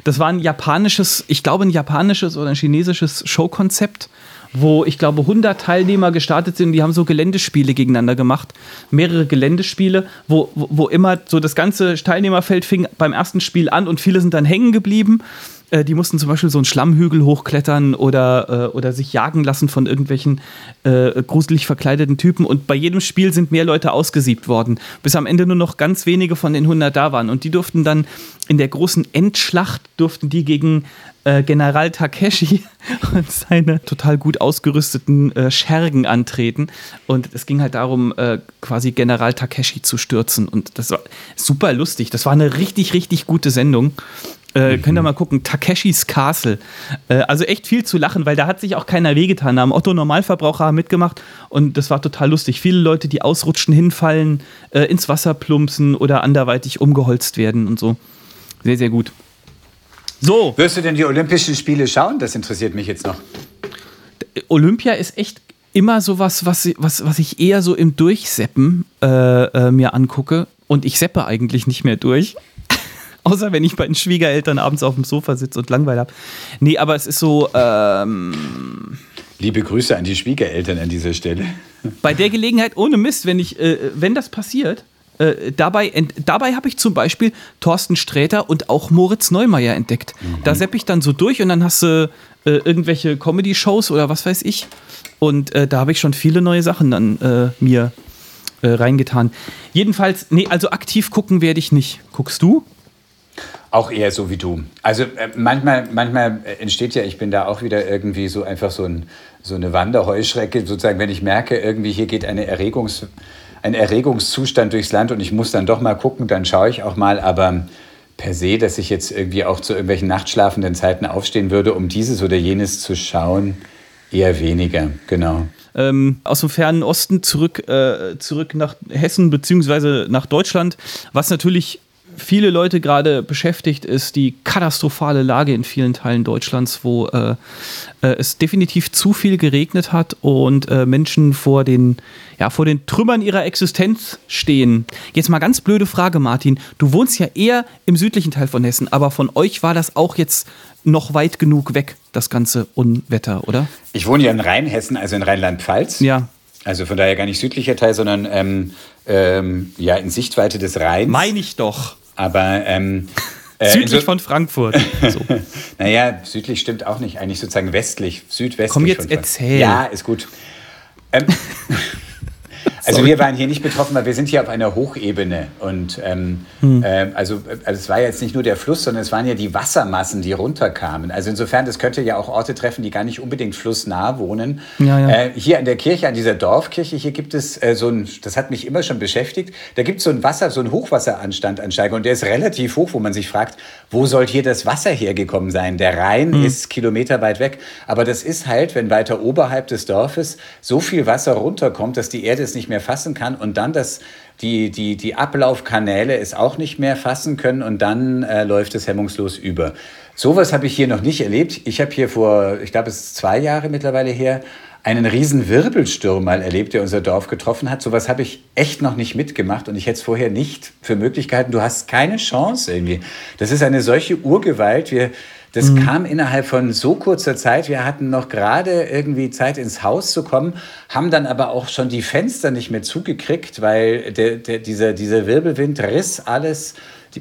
Das war ein japanisches, ich glaube ein japanisches oder ein chinesisches Showkonzept, wo ich glaube 100 Teilnehmer gestartet sind und die haben so Geländespiele gegeneinander gemacht. Mehrere Geländespiele, wo, wo, wo immer so das ganze Teilnehmerfeld fing beim ersten Spiel an und viele sind dann hängen geblieben. Äh, Die mussten zum Beispiel so einen Schlammhügel hochklettern oder, äh, oder sich jagen lassen von irgendwelchen äh, gruselig verkleideten Typen. Und bei jedem Spiel sind mehr Leute ausgesiebt worden, bis am Ende nur noch ganz wenige von den 100 da waren. Und die durften dann in der großen Endschlacht, durften die gegen äh, General Takeshi *laughs* und seine total gut ausgerüsteten äh, Schergen antreten. Und es ging halt darum, äh, quasi General Takeshi zu stürzen. Und das war super lustig. Das war eine richtig, richtig gute Sendung. Äh, Könnt ihr mal gucken, Takeshis Castle. Äh, also echt viel zu lachen, weil da hat sich auch keiner wehgetan. Da haben Otto Normalverbraucher mitgemacht und das war total lustig. Viele Leute, die ausrutschen, hinfallen, äh, ins Wasser plumpsen oder anderweitig umgeholzt werden und so. Sehr, sehr gut. So, Wirst du denn die Olympischen Spiele schauen? Das interessiert mich jetzt noch. Olympia ist echt immer sowas, was, was, was ich eher so im Durchseppen äh, äh, mir angucke. Und ich seppe eigentlich nicht mehr durch. *laughs* Außer wenn ich bei den Schwiegereltern abends auf dem Sofa sitze und Langweil habe. Nee, aber es ist so, ähm, Liebe Grüße an die Schwiegereltern an dieser Stelle. bei der Gelegenheit, ohne Mist, wenn ich, äh, wenn das passiert, äh, dabei, dabei habe ich zum Beispiel Thorsten Sträter und auch Moritz Neumeier entdeckt. Mhm. Da sepp ich dann so durch und dann hast du äh, irgendwelche Comedy-Shows oder was weiß ich. Und äh, da habe ich schon viele neue Sachen dann äh, mir äh, reingetan. Jedenfalls, nee, also aktiv gucken werde ich nicht. Guckst du? Auch eher so wie du. Also äh, manchmal, manchmal entsteht ja, ich bin da auch wieder irgendwie so einfach so, ein, so eine Wanderheuschrecke, sozusagen, wenn ich merke, irgendwie hier geht eine Erregungs, ein Erregungszustand durchs Land und ich muss dann doch mal gucken, dann schaue ich auch mal, aber per se, dass ich jetzt irgendwie auch zu irgendwelchen nachtschlafenden Zeiten aufstehen würde, um dieses oder jenes zu schauen, eher weniger, genau. Ähm, aus dem fernen Osten zurück, äh, zurück nach Hessen bzw. nach Deutschland, was natürlich viele Leute gerade beschäftigt, ist die katastrophale Lage in vielen Teilen Deutschlands, wo äh, äh, es definitiv zu viel geregnet hat und äh, Menschen vor den, ja, vor den Trümmern ihrer Existenz stehen. Jetzt mal ganz blöde Frage, Martin. Du wohnst ja eher im südlichen Teil von Hessen, aber von euch war das auch jetzt noch weit genug weg, das ganze Unwetter, oder? Ich wohne ja in Rheinhessen, also in Rheinland-Pfalz. Ja. Also von daher gar nicht südlicher Teil, sondern ähm, ähm, ja in Sichtweite des Rheins. Meine ich doch. Aber ähm, *laughs* äh, südlich so, von Frankfurt. So. *laughs* naja, südlich stimmt auch nicht, eigentlich sozusagen westlich, südwestlich. Komm jetzt erzähl. Ja, ist gut. Ähm, *laughs* Also wir waren hier nicht betroffen, weil wir sind hier auf einer Hochebene. Und ähm, hm. äh, also, also es war jetzt nicht nur der Fluss, sondern es waren ja die Wassermassen, die runterkamen. Also insofern, das könnte ja auch Orte treffen, die gar nicht unbedingt flussnah wohnen. Ja, ja. Äh, hier an der Kirche, an dieser Dorfkirche, hier gibt es äh, so ein, das hat mich immer schon beschäftigt, da gibt es so ein Wasser, so ein Hochwasseranstand an Steiger und der ist relativ hoch, wo man sich fragt, wo soll hier das Wasser hergekommen sein? Der Rhein hm. ist kilometerweit weg. Aber das ist halt, wenn weiter oberhalb des Dorfes so viel Wasser runterkommt, dass die Erde es nicht mehr mehr fassen kann und dann das, die, die, die Ablaufkanäle es auch nicht mehr fassen können und dann äh, läuft es hemmungslos über. Sowas habe ich hier noch nicht erlebt. Ich habe hier vor, ich glaube, es ist zwei Jahre mittlerweile her, einen riesen Wirbelsturm mal erlebt, der unser Dorf getroffen hat. Sowas habe ich echt noch nicht mitgemacht und ich hätte es vorher nicht für Möglichkeiten. Du hast keine Chance irgendwie. Das ist eine solche Urgewalt. Wir, das mhm. kam innerhalb von so kurzer Zeit. Wir hatten noch gerade irgendwie Zeit, ins Haus zu kommen, haben dann aber auch schon die Fenster nicht mehr zugekriegt, weil der, der, dieser, dieser Wirbelwind riss alles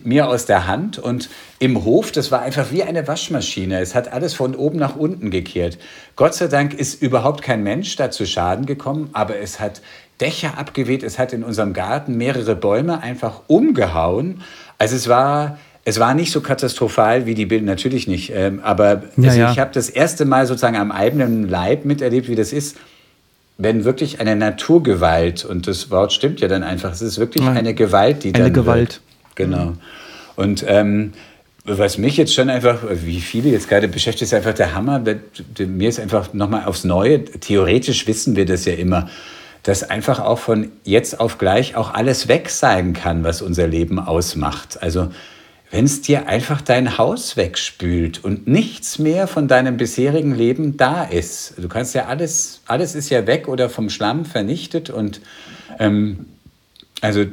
mir aus der Hand und im Hof, das war einfach wie eine Waschmaschine. Es hat alles von oben nach unten gekehrt. Gott sei Dank ist überhaupt kein Mensch da zu Schaden gekommen, aber es hat Dächer abgeweht, es hat in unserem Garten mehrere Bäume einfach umgehauen. Also es war es war nicht so katastrophal wie die Bilder, natürlich nicht. Ähm, aber ja, also ja. ich habe das erste Mal sozusagen am eigenen Leib miterlebt, wie das ist, wenn wirklich eine Naturgewalt, und das Wort stimmt ja dann einfach, es ist wirklich ja. eine Gewalt, die eine dann. Eine Gewalt. Wird. Genau. Und ähm, was mich jetzt schon einfach, wie viele jetzt gerade beschäftigt, ist einfach der Hammer. Mir ist einfach nochmal aufs Neue, theoretisch wissen wir das ja immer, dass einfach auch von jetzt auf gleich auch alles weg sein kann, was unser Leben ausmacht. Also wenn es dir einfach dein Haus wegspült und nichts mehr von deinem bisherigen Leben da ist. Du kannst ja alles, alles ist ja weg oder vom Schlamm vernichtet und ähm, also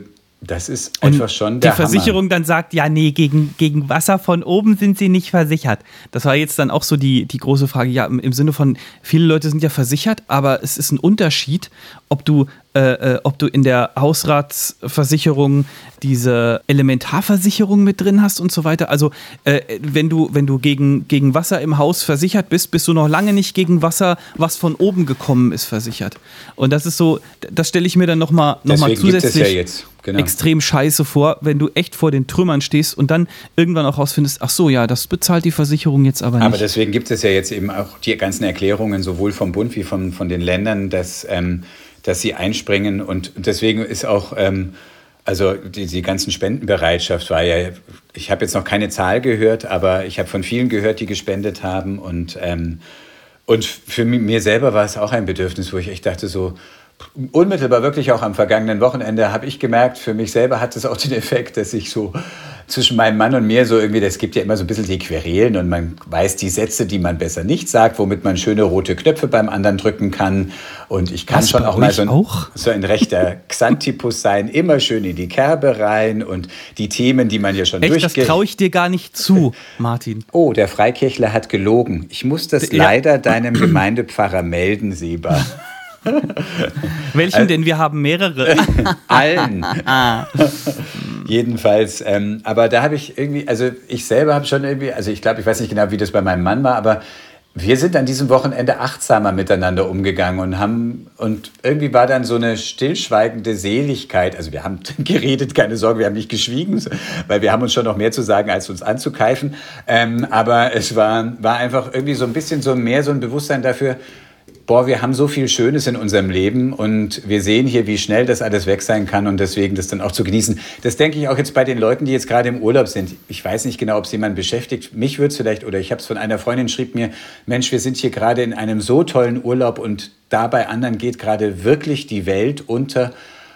das ist einfach und schon der Die Versicherung Hammer. dann sagt, ja, nee, gegen, gegen Wasser von oben sind sie nicht versichert. Das war jetzt dann auch so die, die große Frage. Ja, im, im Sinne von, viele Leute sind ja versichert, aber es ist ein Unterschied, ob du äh, äh, ob du in der Hausratsversicherung diese Elementarversicherung mit drin hast und so weiter. Also äh, wenn du, wenn du gegen, gegen Wasser im Haus versichert bist, bist du noch lange nicht gegen Wasser, was von oben gekommen ist, versichert. Und das ist so, das stelle ich mir dann nochmal noch mal zusätzlich ja genau. extrem scheiße vor, wenn du echt vor den Trümmern stehst und dann irgendwann auch rausfindest, ach so, ja, das bezahlt die Versicherung jetzt aber nicht. Aber deswegen gibt es ja jetzt eben auch die ganzen Erklärungen sowohl vom Bund wie von, von den Ländern, dass ähm, dass sie einspringen. Und deswegen ist auch, ähm, also die, die ganzen Spendenbereitschaft war ja, ich habe jetzt noch keine Zahl gehört, aber ich habe von vielen gehört, die gespendet haben. Und, ähm, und für mir selber war es auch ein Bedürfnis, wo ich echt dachte, so, unmittelbar wirklich auch am vergangenen Wochenende habe ich gemerkt, für mich selber hat es auch den Effekt, dass ich so zwischen meinem Mann und mir so irgendwie, das gibt ja immer so ein bisschen die Querelen und man weiß die Sätze, die man besser nicht sagt, womit man schöne rote Knöpfe beim anderen drücken kann. Und ich kann Was, schon auch mal so ein, auch? so ein rechter Xantipus sein, immer schön in die Kerbe rein und die Themen, die man ja schon Echt, durchgeht. Das traue ich dir gar nicht zu, *laughs* Martin. Oh, der Freikirchler hat gelogen. Ich muss das ja. leider deinem Gemeindepfarrer melden, Seba. *laughs* *laughs* Welchen denn? Wir haben mehrere. *laughs* Allen. Jedenfalls. Ähm, aber da habe ich irgendwie, also ich selber habe schon irgendwie, also ich glaube, ich weiß nicht genau, wie das bei meinem Mann war, aber wir sind an diesem Wochenende achtsamer miteinander umgegangen und haben und irgendwie war dann so eine stillschweigende Seligkeit. Also wir haben *laughs* geredet, keine Sorge, wir haben nicht geschwiegen, weil wir haben uns schon noch mehr zu sagen, als uns anzukeifen. Ähm, aber es war, war einfach irgendwie so ein bisschen so mehr so ein Bewusstsein dafür, boah, wir haben so viel Schönes in unserem Leben und wir sehen hier, wie schnell das alles weg sein kann und deswegen das dann auch zu genießen. Das denke ich auch jetzt bei den Leuten, die jetzt gerade im Urlaub sind. Ich weiß nicht genau, ob es jemand beschäftigt. Mich würde es vielleicht, oder ich habe es von einer Freundin, schrieb mir, Mensch, wir sind hier gerade in einem so tollen Urlaub und da bei anderen geht gerade wirklich die Welt unter.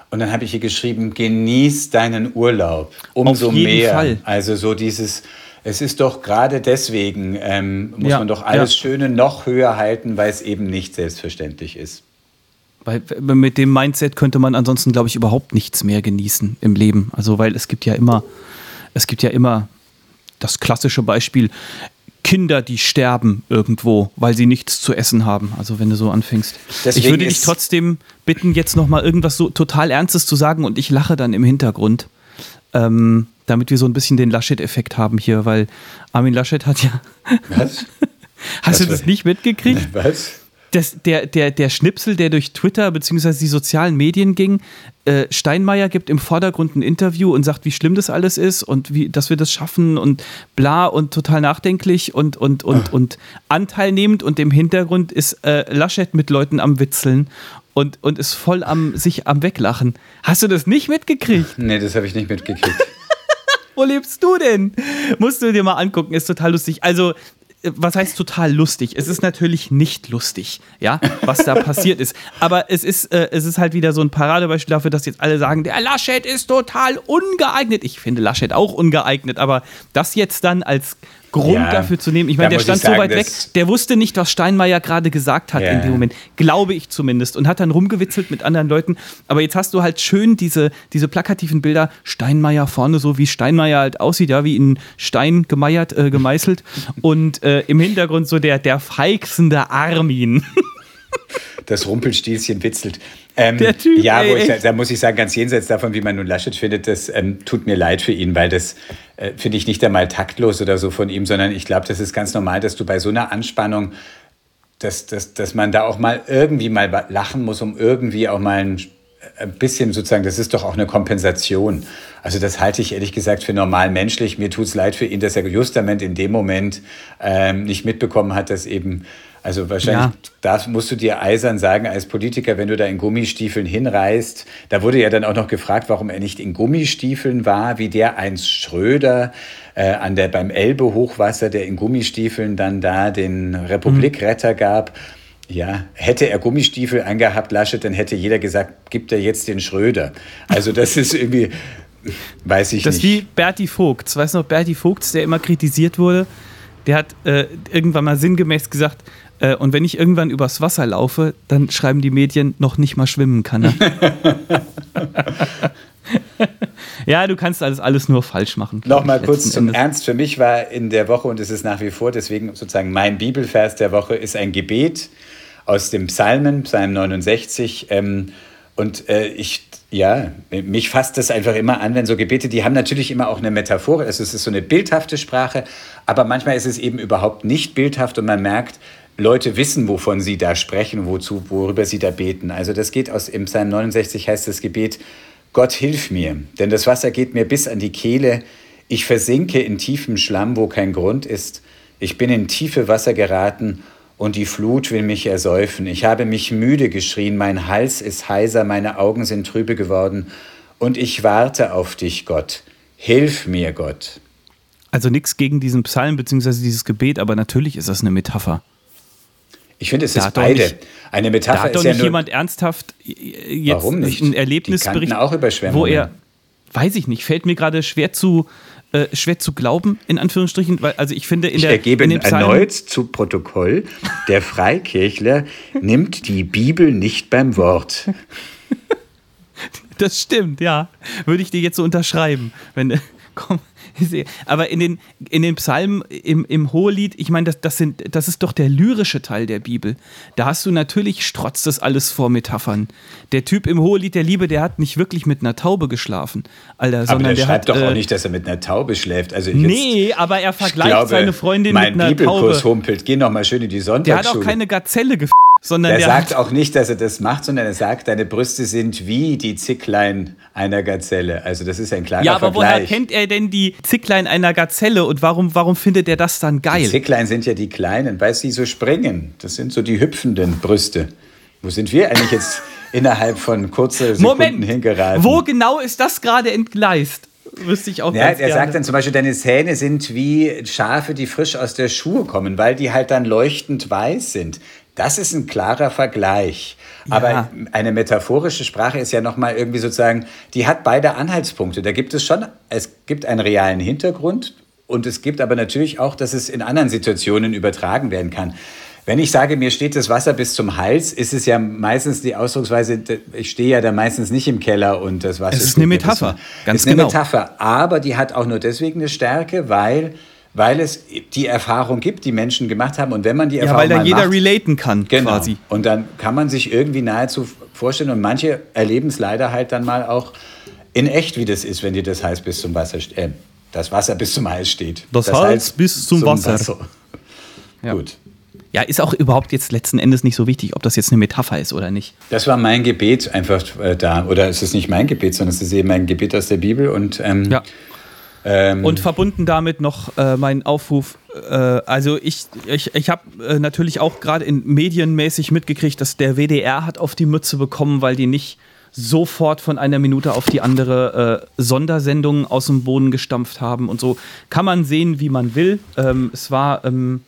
Und dann habe ich hier geschrieben, genieß deinen Urlaub. Umso Auf jeden mehr. Fall. Also so dieses, es ist doch gerade deswegen, ähm, muss Ja, man doch alles ja. Schöne noch höher halten, weil es eben nicht selbstverständlich ist. Weil mit dem Mindset könnte man ansonsten, glaube ich, überhaupt nichts mehr genießen im Leben. Also, weil es gibt ja immer, es gibt ja immer das klassische Beispiel, Kinder, die sterben irgendwo, weil sie nichts zu essen haben. Also wenn du so anfängst. Deswegen ich würde dich trotzdem bitten, jetzt noch mal irgendwas so total Ernstes zu sagen und ich lache dann im Hintergrund, ähm, damit wir so ein bisschen den Laschet-Effekt haben hier, weil Armin Laschet hat ja, Was? *laughs* hast du Was das für- nicht mitgekriegt? *laughs* Was? das, der, der, der Schnipsel, der durch Twitter bzw. die sozialen Medien ging, äh, Steinmeier gibt im Vordergrund ein Interview und sagt, wie schlimm das alles ist und wie, dass wir das schaffen und bla und total nachdenklich und, und, und, und anteilnehmend und im Hintergrund ist äh, Laschet mit Leuten am Witzeln und, und ist voll am sich am Weglachen. Hast du das nicht mitgekriegt? Nee, das habe ich nicht mitgekriegt. *laughs* Wo lebst du denn? Musst du dir mal angucken, ist total lustig. Also, äh, was heißt total lustig? Es ist natürlich nicht lustig, ja, was da *laughs* passiert ist. Aber es ist, äh, es ist halt wieder so ein Paradebeispiel dafür, dass jetzt alle sagen, der Laschet ist total ungeeignet. Ich finde Laschet auch ungeeignet, aber das jetzt dann als Grund Ja, dafür zu nehmen. Ich meine, der stand so sagen, weit weg, der wusste nicht, was Steinmeier gerade gesagt hat Ja. in dem Moment. Glaube ich zumindest. Und hat dann rumgewitzelt mit anderen Leuten. Aber jetzt hast du halt schön diese, diese plakativen Bilder. Steinmeier vorne, so wie Steinmeier halt aussieht, ja, wie in Stein gemeiert, äh, gemeißelt. Und äh, im Hintergrund so der, der feixende Armin. *laughs* Das Rumpelstilzchen witzelt. Ähm, Der Typ, ja, wo ey, ich, da muss ich sagen, ganz jenseits davon, wie man nun Laschet findet, das ähm, tut mir leid für ihn, weil das äh, finde ich nicht einmal taktlos oder so von ihm, sondern ich glaube, das ist ganz normal, dass du bei so einer Anspannung, dass, dass, dass man da auch mal irgendwie mal lachen muss, um irgendwie auch mal ein, ein bisschen sozusagen, das ist doch auch eine Kompensation. Also das halte ich ehrlich gesagt für normal menschlich. Mir tut es leid für ihn, dass er justament in dem Moment ähm, nicht mitbekommen hat, dass eben, also wahrscheinlich Ja. das musst du dir eisern sagen als Politiker, wenn du da in Gummistiefeln hinreist. Da wurde ja dann auch noch gefragt, warum er nicht in Gummistiefeln war, wie der einst Schröder äh, an der, beim Elbe-Hochwasser, der in Gummistiefeln dann da den Republikretter gab. Ja, hätte er Gummistiefel angehabt, Laschet, dann hätte jeder gesagt, gibt er jetzt den Schröder. Also das ist irgendwie, weiß ich Das ist nicht. wie Berti Vogts. Weißt du noch, Berti Vogts, der immer kritisiert wurde, der hat äh, irgendwann mal sinngemäß gesagt, äh, und wenn ich irgendwann übers Wasser laufe, dann schreiben die Medien, noch nicht mal schwimmen kann er. *laughs* ja, du kannst alles, alles nur falsch machen. Nochmal kurz zum Endes. Ernst. Für mich war in der Woche, und es ist nach wie vor, deswegen sozusagen mein Bibelvers der Woche, ist ein Gebet aus dem Psalmen, Psalm 69. Ähm, und äh, ich, ja, mich fasst das einfach immer an, wenn so Gebete, die haben natürlich immer auch eine Metaphor, also es ist so eine bildhafte Sprache, aber manchmal ist es eben überhaupt nicht bildhaft und man merkt, Leute wissen, wovon sie da sprechen, wozu, worüber sie da beten. Also das geht aus, im Psalm 69 heißt das Gebet, Gott hilf mir, denn das Wasser geht mir bis an die Kehle, ich versinke in tiefem Schlamm, wo kein Grund ist, ich bin in tiefe Wasser geraten und die Flut will mich ersäufen. Ich habe mich müde geschrien, mein Hals ist heiser, meine Augen sind trübe geworden und ich warte auf dich, Gott. Hilf mir, Gott. Also nichts gegen diesen Psalm bzw. dieses Gebet, aber natürlich ist das eine Metapher. Ich finde, es Da ist beide. nicht- Eine Da Metapher hat doch ist ja nicht nur, jemand ernsthaft äh, jetzt Warum nicht? ein Erlebnisbericht, auch wo er, weiß ich nicht, fällt mir gerade schwer zu, äh, schwer zu glauben, in Anführungsstrichen, weil, also ich finde in Ich der ergebe in erneut zu Protokoll, der Freikirchler *laughs* nimmt die Bibel nicht beim Wort. Das stimmt, ja. Würde ich dir jetzt so unterschreiben. Wenn, *laughs* komm, *laughs* Aber in den, in den Psalmen im, im Hohelied, ich meine, das, das, sind, das ist doch der lyrische Teil der Bibel. Da hast du natürlich strotzt das alles vor Metaphern. Der Typ im Hohelied der Liebe, der hat nicht wirklich mit einer Taube geschlafen, Alter, aber sondern der, der schreibt hat, doch auch äh, nicht, dass er mit einer Taube schläft. Also Nee, aber er vergleicht glaube, seine Freundin mein mit einer Bibelkurs Taube. humpelt. Geh noch mal schön in die Der Sonntagsschule. hat auch keine Gazelle gef sondern Der der sagt auch nicht, dass er das macht, sondern er sagt, deine Brüste sind wie die Zicklein einer Gazelle. Also das ist ein klarer ja, aber woher Vergleich. kennt er denn die Zicklein einer Gazelle und warum, warum findet er das dann geil? Zicklein sind ja die Kleinen, weil sie so springen. Das sind so die hüpfenden Brüste. Wo sind wir eigentlich jetzt *laughs* innerhalb von kurzer Sekunden Moment, hingeraten? wo genau ist das gerade entgleist? Wüsste ich auch Ja, er gerne. sagt dann zum Beispiel, deine Zähne sind wie Schafe, die frisch aus der Schuhe kommen, weil die halt dann leuchtend weiß sind. Das ist ein klarer Vergleich. Aber Ja. eine metaphorische Sprache ist ja nochmal irgendwie sozusagen, die hat beide Anhaltspunkte. Da gibt es schon, es gibt einen realen Hintergrund und es gibt aber natürlich auch, dass es in anderen Situationen übertragen werden kann. Wenn ich sage, mir steht das Wasser bis zum Hals, ist es ja meistens die Ausdrucksweise, ich stehe ja da meistens nicht im Keller und das Wasser Es ist eine Metapher, ganz ist eine genau. Metapher, aber die hat auch nur deswegen eine Stärke, weil, weil es die Erfahrung gibt, die Menschen gemacht haben. Und wenn man die ja, Erfahrung weil da mal jeder macht, relaten kann, genau, quasi. und dann kann man sich irgendwie nahezu vorstellen und manche erleben es leider halt dann mal auch in echt, wie das ist, wenn dir das Hals bis zum Wasser, äh, das Wasser bis zum Hals steht. Das Hals bis zum Wasser. Ja. Gut. Ja, ist auch überhaupt jetzt letzten Endes nicht so wichtig, ob das jetzt eine Metapher ist oder nicht. Das war mein Gebet einfach äh, da. Oder es ist nicht mein Gebet, sondern es ist eben ein Gebet aus der Bibel. Und, ähm, Ja. Ähm, Und verbunden damit noch äh, mein Aufruf. Äh, also ich, ich, ich habe äh, natürlich auch gerade in medienmäßig mitgekriegt, dass der WDR hat auf die Mütze bekommen, weil die nicht sofort von einer Minute auf die andere äh, Sondersendungen aus dem Boden gestampft haben und so. Kann man sehen, wie man will. Ähm, es war ähm,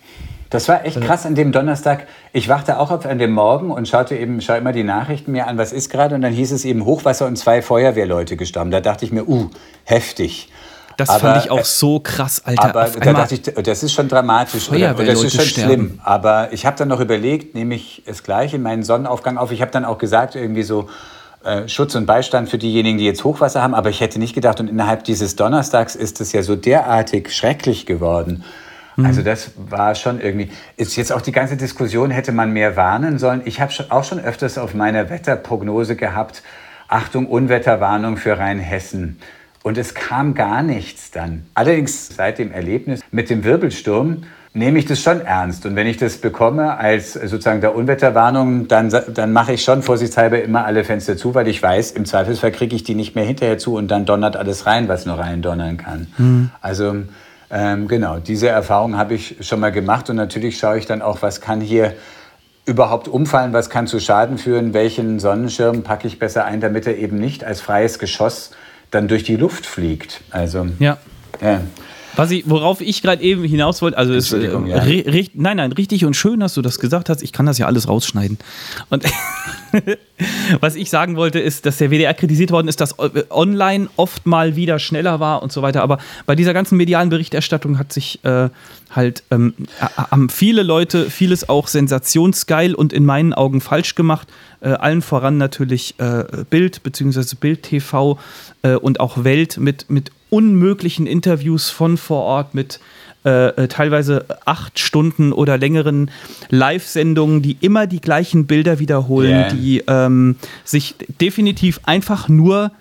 Das war echt krass an dem Donnerstag. Ich wachte auch auf an dem Morgen und schaute eben, schau immer die Nachrichten mir an, was ist gerade. Und dann hieß es eben Hochwasser und zwei Feuerwehrleute gestorben. Da dachte ich mir, uh, heftig. Das Aber, fand ich auch so krass, Alter. Aber da dachte ich, das ist schon dramatisch. Oder, das ist schon sterben. schlimm. Aber ich habe dann noch überlegt, nehme ich es gleich in meinen Sonnenaufgang auf. Ich habe dann auch gesagt, irgendwie so äh, Schutz und Beistand für diejenigen, die jetzt Hochwasser haben. Aber ich hätte nicht gedacht, und innerhalb dieses Donnerstags ist es ja so derartig schrecklich geworden. Mhm. Also das war schon irgendwie, ist jetzt auch die ganze Diskussion, hätte man mehr warnen sollen. Ich habe auch schon öfters auf meiner Wetterprognose gehabt, Achtung, Unwetterwarnung für Rheinhessen. Und es kam gar nichts dann. Allerdings seit dem Erlebnis mit dem Wirbelsturm nehme ich das schon ernst. Und wenn ich das bekomme als sozusagen der Unwetterwarnung, dann, dann mache ich schon vorsichtshalber immer alle Fenster zu, weil ich weiß, im Zweifelsfall kriege ich die nicht mehr hinterher zu und dann donnert alles rein, was nur rein donnern kann. Also ähm, genau, diese Erfahrung habe ich schon mal gemacht und natürlich schaue ich dann auch, was kann hier überhaupt umfallen, was kann zu Schaden führen, welchen Sonnenschirm packe ich besser ein, damit er eben nicht als freies Geschoss dann durch die Luft fliegt. Also ja. ja. Was ich, worauf ich gerade eben hinaus wollte, also ist, äh, ja. nein, nein, richtig und schön, dass du das gesagt hast. Ich kann das ja alles rausschneiden. Und *laughs* was ich sagen wollte, ist, dass der WDR kritisiert worden ist, dass äh, online oft mal wieder schneller war und so weiter. Aber bei dieser ganzen medialen Berichterstattung hat sich äh, halt ähm, äh, haben viele Leute vieles auch sensationsgeil und in meinen Augen falsch gemacht. Äh, allen voran natürlich äh, Bild bzw. Bild TV äh, und auch Welt mit, mit unmöglichen Interviews von vor Ort mit äh, äh, teilweise acht Stunden oder längeren Live-Sendungen, die immer die gleichen Bilder wiederholen, Ja. die ähm, sich definitiv einfach nur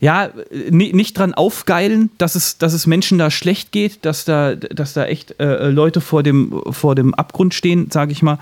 ja, ni- nicht dran aufgeilen, dass es, dass es Menschen da schlecht geht, dass da, dass da echt äh, Leute vor dem, vor dem Abgrund stehen, sage ich mal,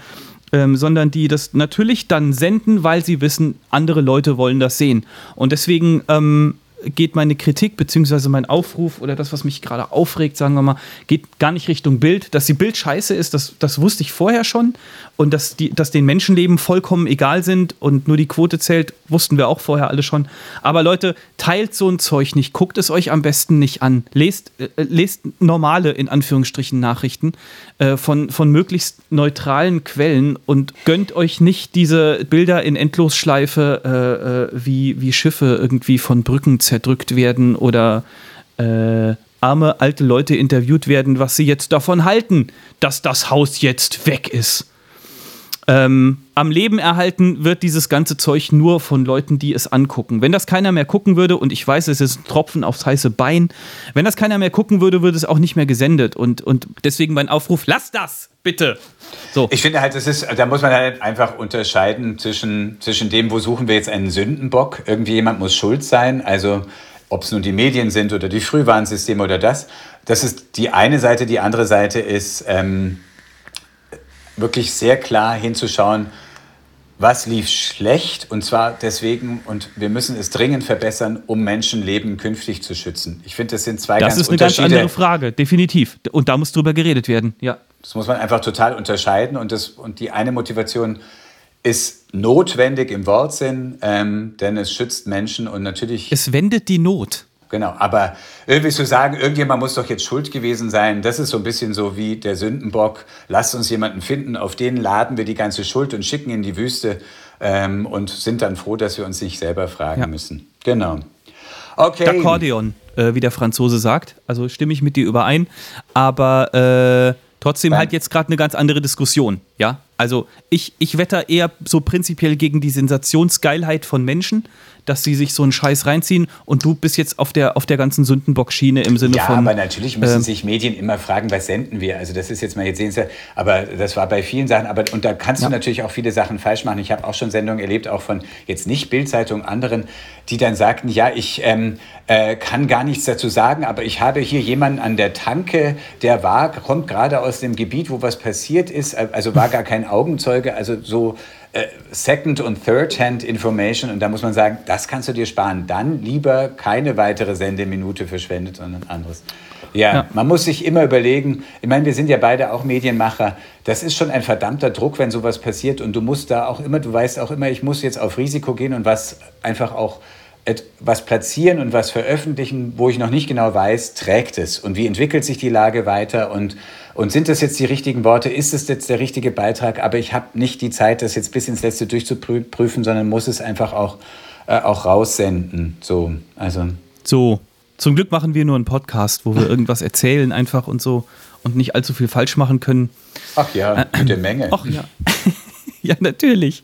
ähm, sondern die das natürlich dann senden, weil sie wissen, andere Leute wollen das sehen. Und deswegen ähm, geht meine Kritik beziehungsweise mein Aufruf oder das, was mich gerade aufregt, sagen wir mal, geht gar nicht Richtung Bild. Dass die Bild scheiße ist, das, das wusste ich vorher schon. Und dass, die, dass den Menschenleben vollkommen egal sind und nur die Quote zählt, wussten wir auch vorher alle schon. Aber Leute, teilt so ein Zeug nicht. Guckt es euch am besten nicht an. Lest, äh, lest normale, in Anführungsstrichen, Nachrichten äh, von, von möglichst neutralen Quellen und gönnt euch nicht diese Bilder in Endlosschleife, äh, äh, wie, wie Schiffe irgendwie von Brücken zerdrückt werden oder äh, arme alte Leute interviewt werden, was sie jetzt davon halten, dass das Haus jetzt weg ist. Ähm, am Leben erhalten wird dieses ganze Zeug nur von Leuten, die es angucken. Wenn das keiner mehr gucken würde, und ich weiß, es ist ein Tropfen aufs heiße Bein, wenn das keiner mehr gucken würde, würde es auch nicht mehr gesendet. Und, und deswegen mein Aufruf, lass das, bitte. So. Ich finde halt, das ist, da muss man halt einfach unterscheiden zwischen, zwischen dem, wo suchen wir jetzt einen Sündenbock. Irgendwie jemand muss schuld sein. Also ob es nun die Medien sind oder die Frühwarnsysteme oder das. Das ist die eine Seite. Die andere Seite ist ähm, wirklich sehr klar hinzuschauen, was lief schlecht und zwar deswegen, und wir müssen es dringend verbessern, um Menschenleben künftig zu schützen. Ich finde, das sind zwei das ganz. Das ist eine ganz andere Frage, definitiv. Und da muss drüber geredet werden, ja. Das muss man einfach total unterscheiden und, das, und die eine Motivation ist notwendig im Wortsinn, ähm, denn es schützt Menschen und natürlich. Es wendet die Not. Genau, aber irgendwie zu sagen, irgendjemand muss doch jetzt schuld gewesen sein, das ist so ein bisschen so wie der Sündenbock. Lasst uns jemanden finden, auf den laden wir die ganze Schuld und schicken in die Wüste ähm, und sind dann froh, dass wir uns nicht selber fragen ja. müssen. Genau. Okay. D'accordion, äh, wie der Franzose sagt. Also stimme ich mit dir überein. Aber äh, trotzdem Nein. halt jetzt gerade eine ganz andere Diskussion. Ja, also ich, ich wetter eher so prinzipiell gegen die Sensationsgeilheit von Menschen, dass sie sich so einen Scheiß reinziehen und du bist jetzt auf der, auf der ganzen Sündenbock-Schiene im Sinne ja, von. Ja, aber natürlich müssen äh, sich Medien immer fragen, was senden wir? Also das ist jetzt mal, jetzt sehen Sie, aber das war bei vielen Sachen, aber und da kannst ja. du natürlich auch viele Sachen falsch machen. Ich habe auch schon Sendungen erlebt, auch von jetzt nicht Bildzeitung, anderen, die dann sagten, ja, ich ähm, äh, kann gar nichts dazu sagen, aber ich habe hier jemanden an der Tanke, der war, kommt gerade aus dem Gebiet, wo was passiert ist, also war gar kein Augenzeuge, also so äh, Second- und Third-Hand Information. Und da muss man sagen, das kannst du dir sparen. Dann lieber keine weitere Sendeminute verschwendet, sondern anderes. Ja, ja, man muss sich immer überlegen, ich meine, wir sind ja beide auch Medienmacher, das ist schon ein verdammter Druck, wenn sowas passiert und du musst da auch immer, du weißt auch immer, ich muss jetzt auf Risiko gehen und was einfach auch was platzieren und was veröffentlichen, wo ich noch nicht genau weiß, trägt es und wie entwickelt sich die Lage weiter und, und sind das jetzt die richtigen Worte, ist es jetzt der richtige Beitrag, aber ich habe nicht die Zeit, das jetzt bis ins Letzte durchzuprüfen, sondern muss es einfach auch, äh, auch raussenden. So, also. So, zum Glück machen wir nur einen Podcast, wo wir irgendwas erzählen einfach und so und nicht allzu viel falsch machen können. Ach ja, gute Menge. Ach ja. *laughs* ja, natürlich.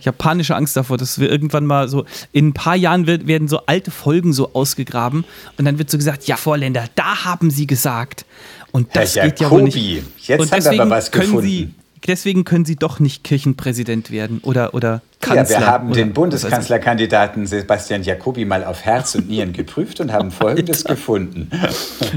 Ich habe panische Angst davor, dass wir irgendwann mal so, in ein paar Jahren wird, werden so alte Folgen so ausgegraben und dann wird so gesagt, ja, Vorländer, da haben sie gesagt. Und das Herr geht ja wohl nicht. Jetzt und haben wir aber was gefunden. Sie, deswegen können sie doch nicht Kirchenpräsident werden oder, oder Kanzler. Ja, wir haben oder, den Bundeskanzlerkandidaten Sebastian Jacobi mal auf Herz und Nieren geprüft und haben Folgendes *laughs* gefunden. *laughs*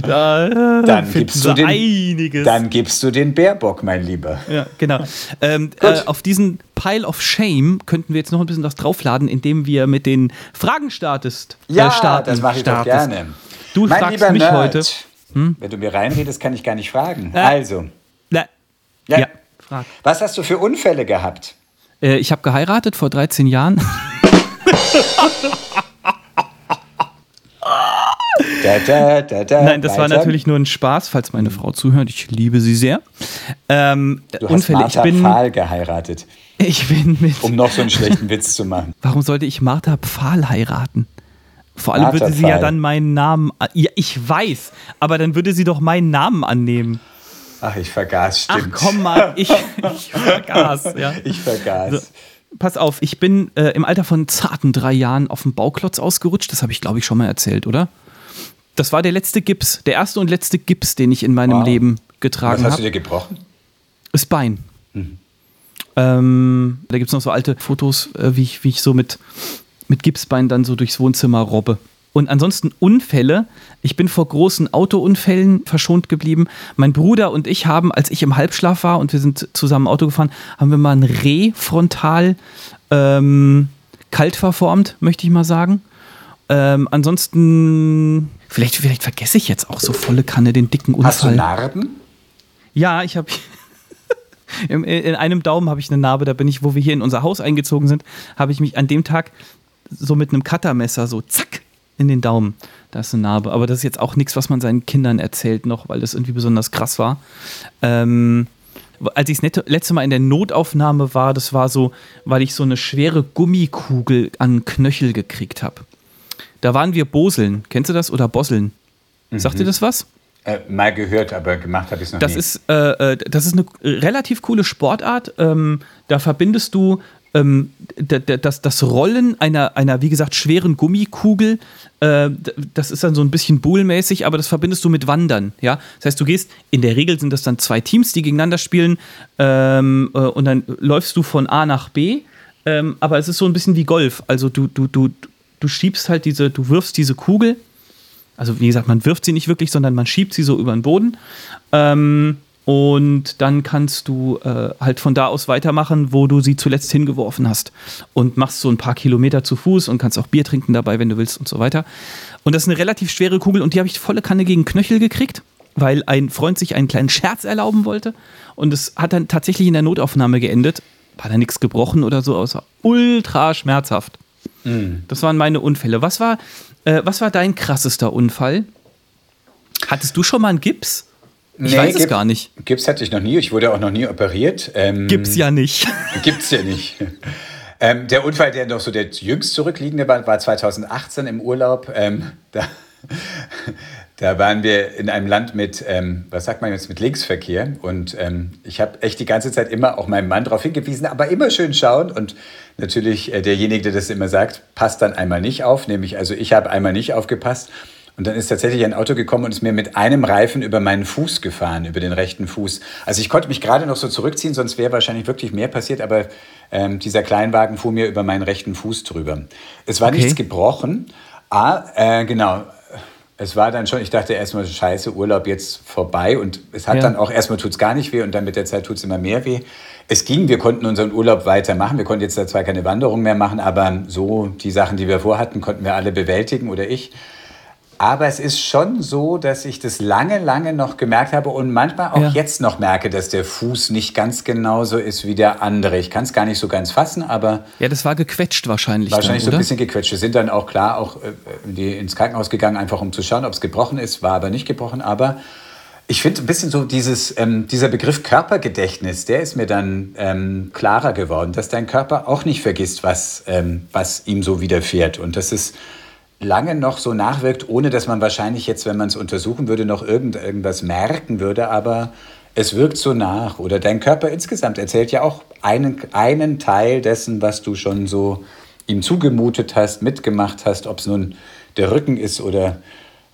Da, dann, gibst du den, einiges. dann gibst du den Bärbock, mein Lieber. Ja, genau. Ähm, *laughs* äh, auf diesen Pile of Shame könnten wir jetzt noch ein bisschen was draufladen, indem wir mit den Fragen startest. Äh, ja, äh, starten, das mache ich startest. doch gerne. Du mein fragst mich Nerd, heute. Hm? Wenn du mir reinredest, kann ich gar nicht fragen. Äh, also. Na, ja. ja. Frag. Was hast du für Unfälle gehabt? Äh, ich habe geheiratet vor 13 Jahren. Da, da, da, Nein, das weiter. war natürlich nur ein Spaß, falls meine Frau zuhört. Ich liebe sie sehr. Ähm, du hast Unfälle. Martha ich bin, Pfahl geheiratet. Ich bin mit. Um noch so einen schlechten Witz zu machen. *laughs* Warum sollte ich Martha Pfahl heiraten? Vor allem Martha würde sie Pfahl. ja dann meinen Namen. Ja, ich weiß, aber dann würde sie doch meinen Namen annehmen. Ach, ich vergaß, stimmt. Ach komm mal, *laughs* ich, ich vergaß. Ja. Ich vergaß. So, pass auf, ich bin äh, im Alter von zarten drei Jahren auf dem Bauklotz ausgerutscht. Das habe ich, glaube ich, schon mal erzählt, oder? Das war der letzte Gips, der erste und letzte Gips, den ich in meinem wow. Leben getragen habe. Was hast hab. du dir gebrochen? Das Bein. Mhm. Ähm, da gibt es noch so alte Fotos, äh, wie, ich, wie ich so mit, mit Gipsbein dann so durchs Wohnzimmer robbe. Und ansonsten Unfälle. Ich bin vor großen Autounfällen verschont geblieben. Mein Bruder und ich haben, als ich im Halbschlaf war und wir sind zusammen Auto gefahren, haben wir mal ein Reh frontal ähm, kalt verformt, möchte ich mal sagen. Ähm, ansonsten, vielleicht, vielleicht vergesse ich jetzt auch so volle Kanne den dicken Unfall. Hast du Narben? Ja, ich habe *laughs* in, in einem Daumen habe ich eine Narbe. Da bin ich, wo wir hier in unser Haus eingezogen sind, habe ich mich an dem Tag so mit einem Cuttermesser so zack in den Daumen. Da ist eine Narbe. Aber das ist jetzt auch nichts, was man seinen Kindern erzählt noch, weil das irgendwie besonders krass war. Ähm, als ich das letzte Mal in der Notaufnahme war, das war so, weil ich so eine schwere Gummikugel an Knöchel gekriegt habe. Da waren wir Boseln. Kennst du das? Oder Bosseln? Mhm. Sagt dir das was? Äh, mal gehört, aber gemacht habe ich es noch das nie. Ist, äh, äh, das ist eine relativ coole Sportart. Ähm, da verbindest du ähm, das, das Rollen einer, einer, wie gesagt, schweren Gummikugel, äh, das ist dann so ein bisschen bullmäßig, aber das verbindest du mit Wandern. Ja? Das heißt, du gehst, in der Regel sind das dann zwei Teams, die gegeneinander spielen, ähm, äh, und dann läufst du von A nach B. Ähm, aber es ist so ein bisschen wie Golf. Also du, du, du, du schiebst halt diese, du wirfst diese Kugel also wie gesagt, man wirft sie nicht wirklich, sondern man schiebt sie so über den Boden. Ähm, und dann kannst du äh, halt von da aus weitermachen, wo du sie zuletzt hingeworfen hast. Und machst so ein paar Kilometer zu Fuß und kannst auch Bier trinken dabei, wenn du willst und so weiter. Und das ist eine relativ schwere Kugel und die habe ich volle Kanne gegen Knöchel gekriegt, weil ein Freund sich einen kleinen Scherz erlauben wollte. Und es hat dann tatsächlich in der Notaufnahme geendet. War da nichts gebrochen oder so, außer ultra schmerzhaft. Mhm. Das waren meine Unfälle. Was war, äh, was war dein krassester Unfall? Hattest du schon mal einen Gips? Ich nee, weiß es gar nicht. Gips hatte ich noch nie. Ich wurde auch noch nie operiert. Ähm, gibt's ja nicht. *laughs* Gibt's ja nicht. Ähm, der Unfall, der noch so der jüngst zurückliegende war, war 2018 im Urlaub. Ähm, da, *laughs* da waren wir in einem Land mit, ähm, was sagt man jetzt, mit Linksverkehr. Und ähm, ich habe echt die ganze Zeit immer auch meinem Mann darauf hingewiesen, aber immer schön schauen. Und natürlich äh, derjenige, der das immer sagt, passt dann einmal nicht auf. Nämlich, also ich habe einmal nicht aufgepasst. Und dann ist tatsächlich ein Auto gekommen und ist mir mit einem Reifen über meinen Fuß gefahren, über den rechten Fuß. Also ich konnte mich gerade noch so zurückziehen, sonst wäre wahrscheinlich wirklich mehr passiert, aber ähm, dieser Kleinwagen fuhr mir über meinen rechten Fuß drüber. Es war okay. nichts gebrochen. Ah, äh, genau es war dann schon, ich dachte erstmal, scheiße, Urlaub jetzt vorbei. Und es hat ja. dann auch erstmal tut es gar nicht weh und dann mit der Zeit tut es immer mehr weh. Es ging, wir konnten unseren Urlaub weitermachen. Wir konnten jetzt zwar keine Wanderung mehr machen, aber so die Sachen, die wir vorhatten, konnten wir alle bewältigen oder ich. Aber es ist schon so, dass ich das lange, lange noch gemerkt habe und manchmal auch ja. jetzt noch merke, dass der Fuß nicht ganz genauso ist wie der andere. Ich kann es gar nicht so ganz fassen, aber. Ja, das war gequetscht wahrscheinlich. Wahrscheinlich dann, so ein bisschen gequetscht. Wir sind dann auch klar auch äh, die ins Krankenhaus gegangen, einfach um zu schauen, ob es gebrochen ist. War aber nicht gebrochen. Aber ich finde ein bisschen so dieses, ähm, dieser Begriff Körpergedächtnis, der ist mir dann ähm, klarer geworden, dass dein Körper auch nicht vergisst, was, ähm, was ihm so widerfährt. Und das ist lange noch so nachwirkt, ohne dass man wahrscheinlich jetzt, wenn man es untersuchen würde, noch irgend, irgendwas merken würde, aber es wirkt so nach. Oder dein Körper insgesamt erzählt ja auch einen, einen Teil dessen, was du schon so ihm zugemutet hast, mitgemacht hast, ob es nun der Rücken ist oder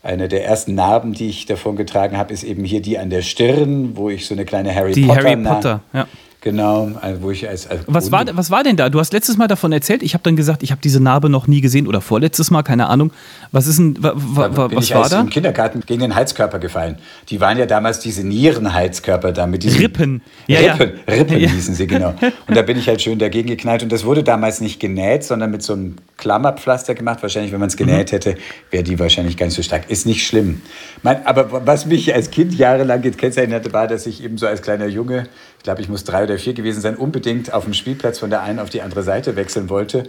eine der ersten Narben, die ich davon getragen habe, ist eben hier die an der Stirn, wo ich so eine kleine Harry die Potter, Harry Potter ja. Genau, also wo ich als, als was, war, was war denn da? Du hast letztes Mal davon erzählt. Ich habe dann gesagt, ich habe diese Narbe noch nie gesehen oder vorletztes Mal, keine Ahnung. Was ist denn, wa, wa, da bin was ich war da? im Kindergarten gegen den Heizkörper gefallen. Die waren ja damals diese Nierenheizkörper da mit diesen Rippen. Ja, Rippen, ja. Rippen ja. hießen sie genau. Und da bin ich halt schön dagegen geknallt und das wurde damals nicht genäht, sondern mit so einem Klammerpflaster gemacht. Wahrscheinlich, wenn man es genäht mhm. hätte, wäre die wahrscheinlich ganz so stark. Ist nicht schlimm. Mein, aber was mich als Kind jahrelang gekennzeichnet hatte, war, dass ich eben so als kleiner Junge ich glaube, ich muss drei oder vier gewesen sein, unbedingt auf dem Spielplatz von der einen auf die andere Seite wechseln wollte.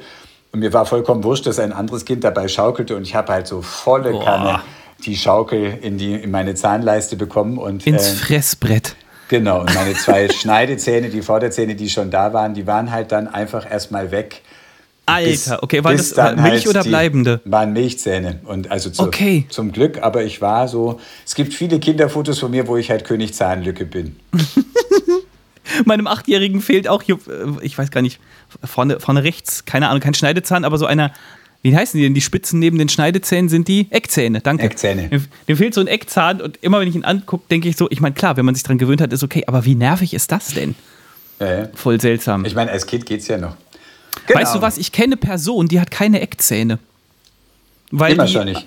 Und mir war vollkommen wurscht, dass ein anderes Kind dabei schaukelte und ich habe halt so volle Kanne die Schaukel in, die, in meine Zahnleiste bekommen. Und, Ins äh, Fressbrett. Genau, und meine zwei *laughs* Schneidezähne, die Vorderzähne, die schon da waren, die waren halt dann einfach erstmal weg. Alter, okay, waren das Milch halt oder bleibende? Waren Milchzähne und also zu, okay. zum Glück, aber ich war so, es gibt viele Kinderfotos von mir, wo ich halt König Zahnlücke bin. *laughs* *laughs* Meinem Achtjährigen fehlt auch hier, äh, ich weiß gar nicht, vorne, vorne rechts, keine Ahnung, kein Schneidezahn, aber so einer, wie heißen die denn? Die Spitzen neben den Schneidezähnen sind die Eckzähne, danke. Eckzähne. Dem, fehlt so ein Eckzahn und immer wenn ich ihn angucke, denke ich so, ich meine, klar, wenn man sich daran gewöhnt hat, ist okay, aber wie nervig ist das denn? Ja, Voll seltsam. Ich meine, als Kind geht es ja noch. Genau. Weißt du was? Ich kenne eine Person, die hat keine Eckzähne. Weil Immer schon nicht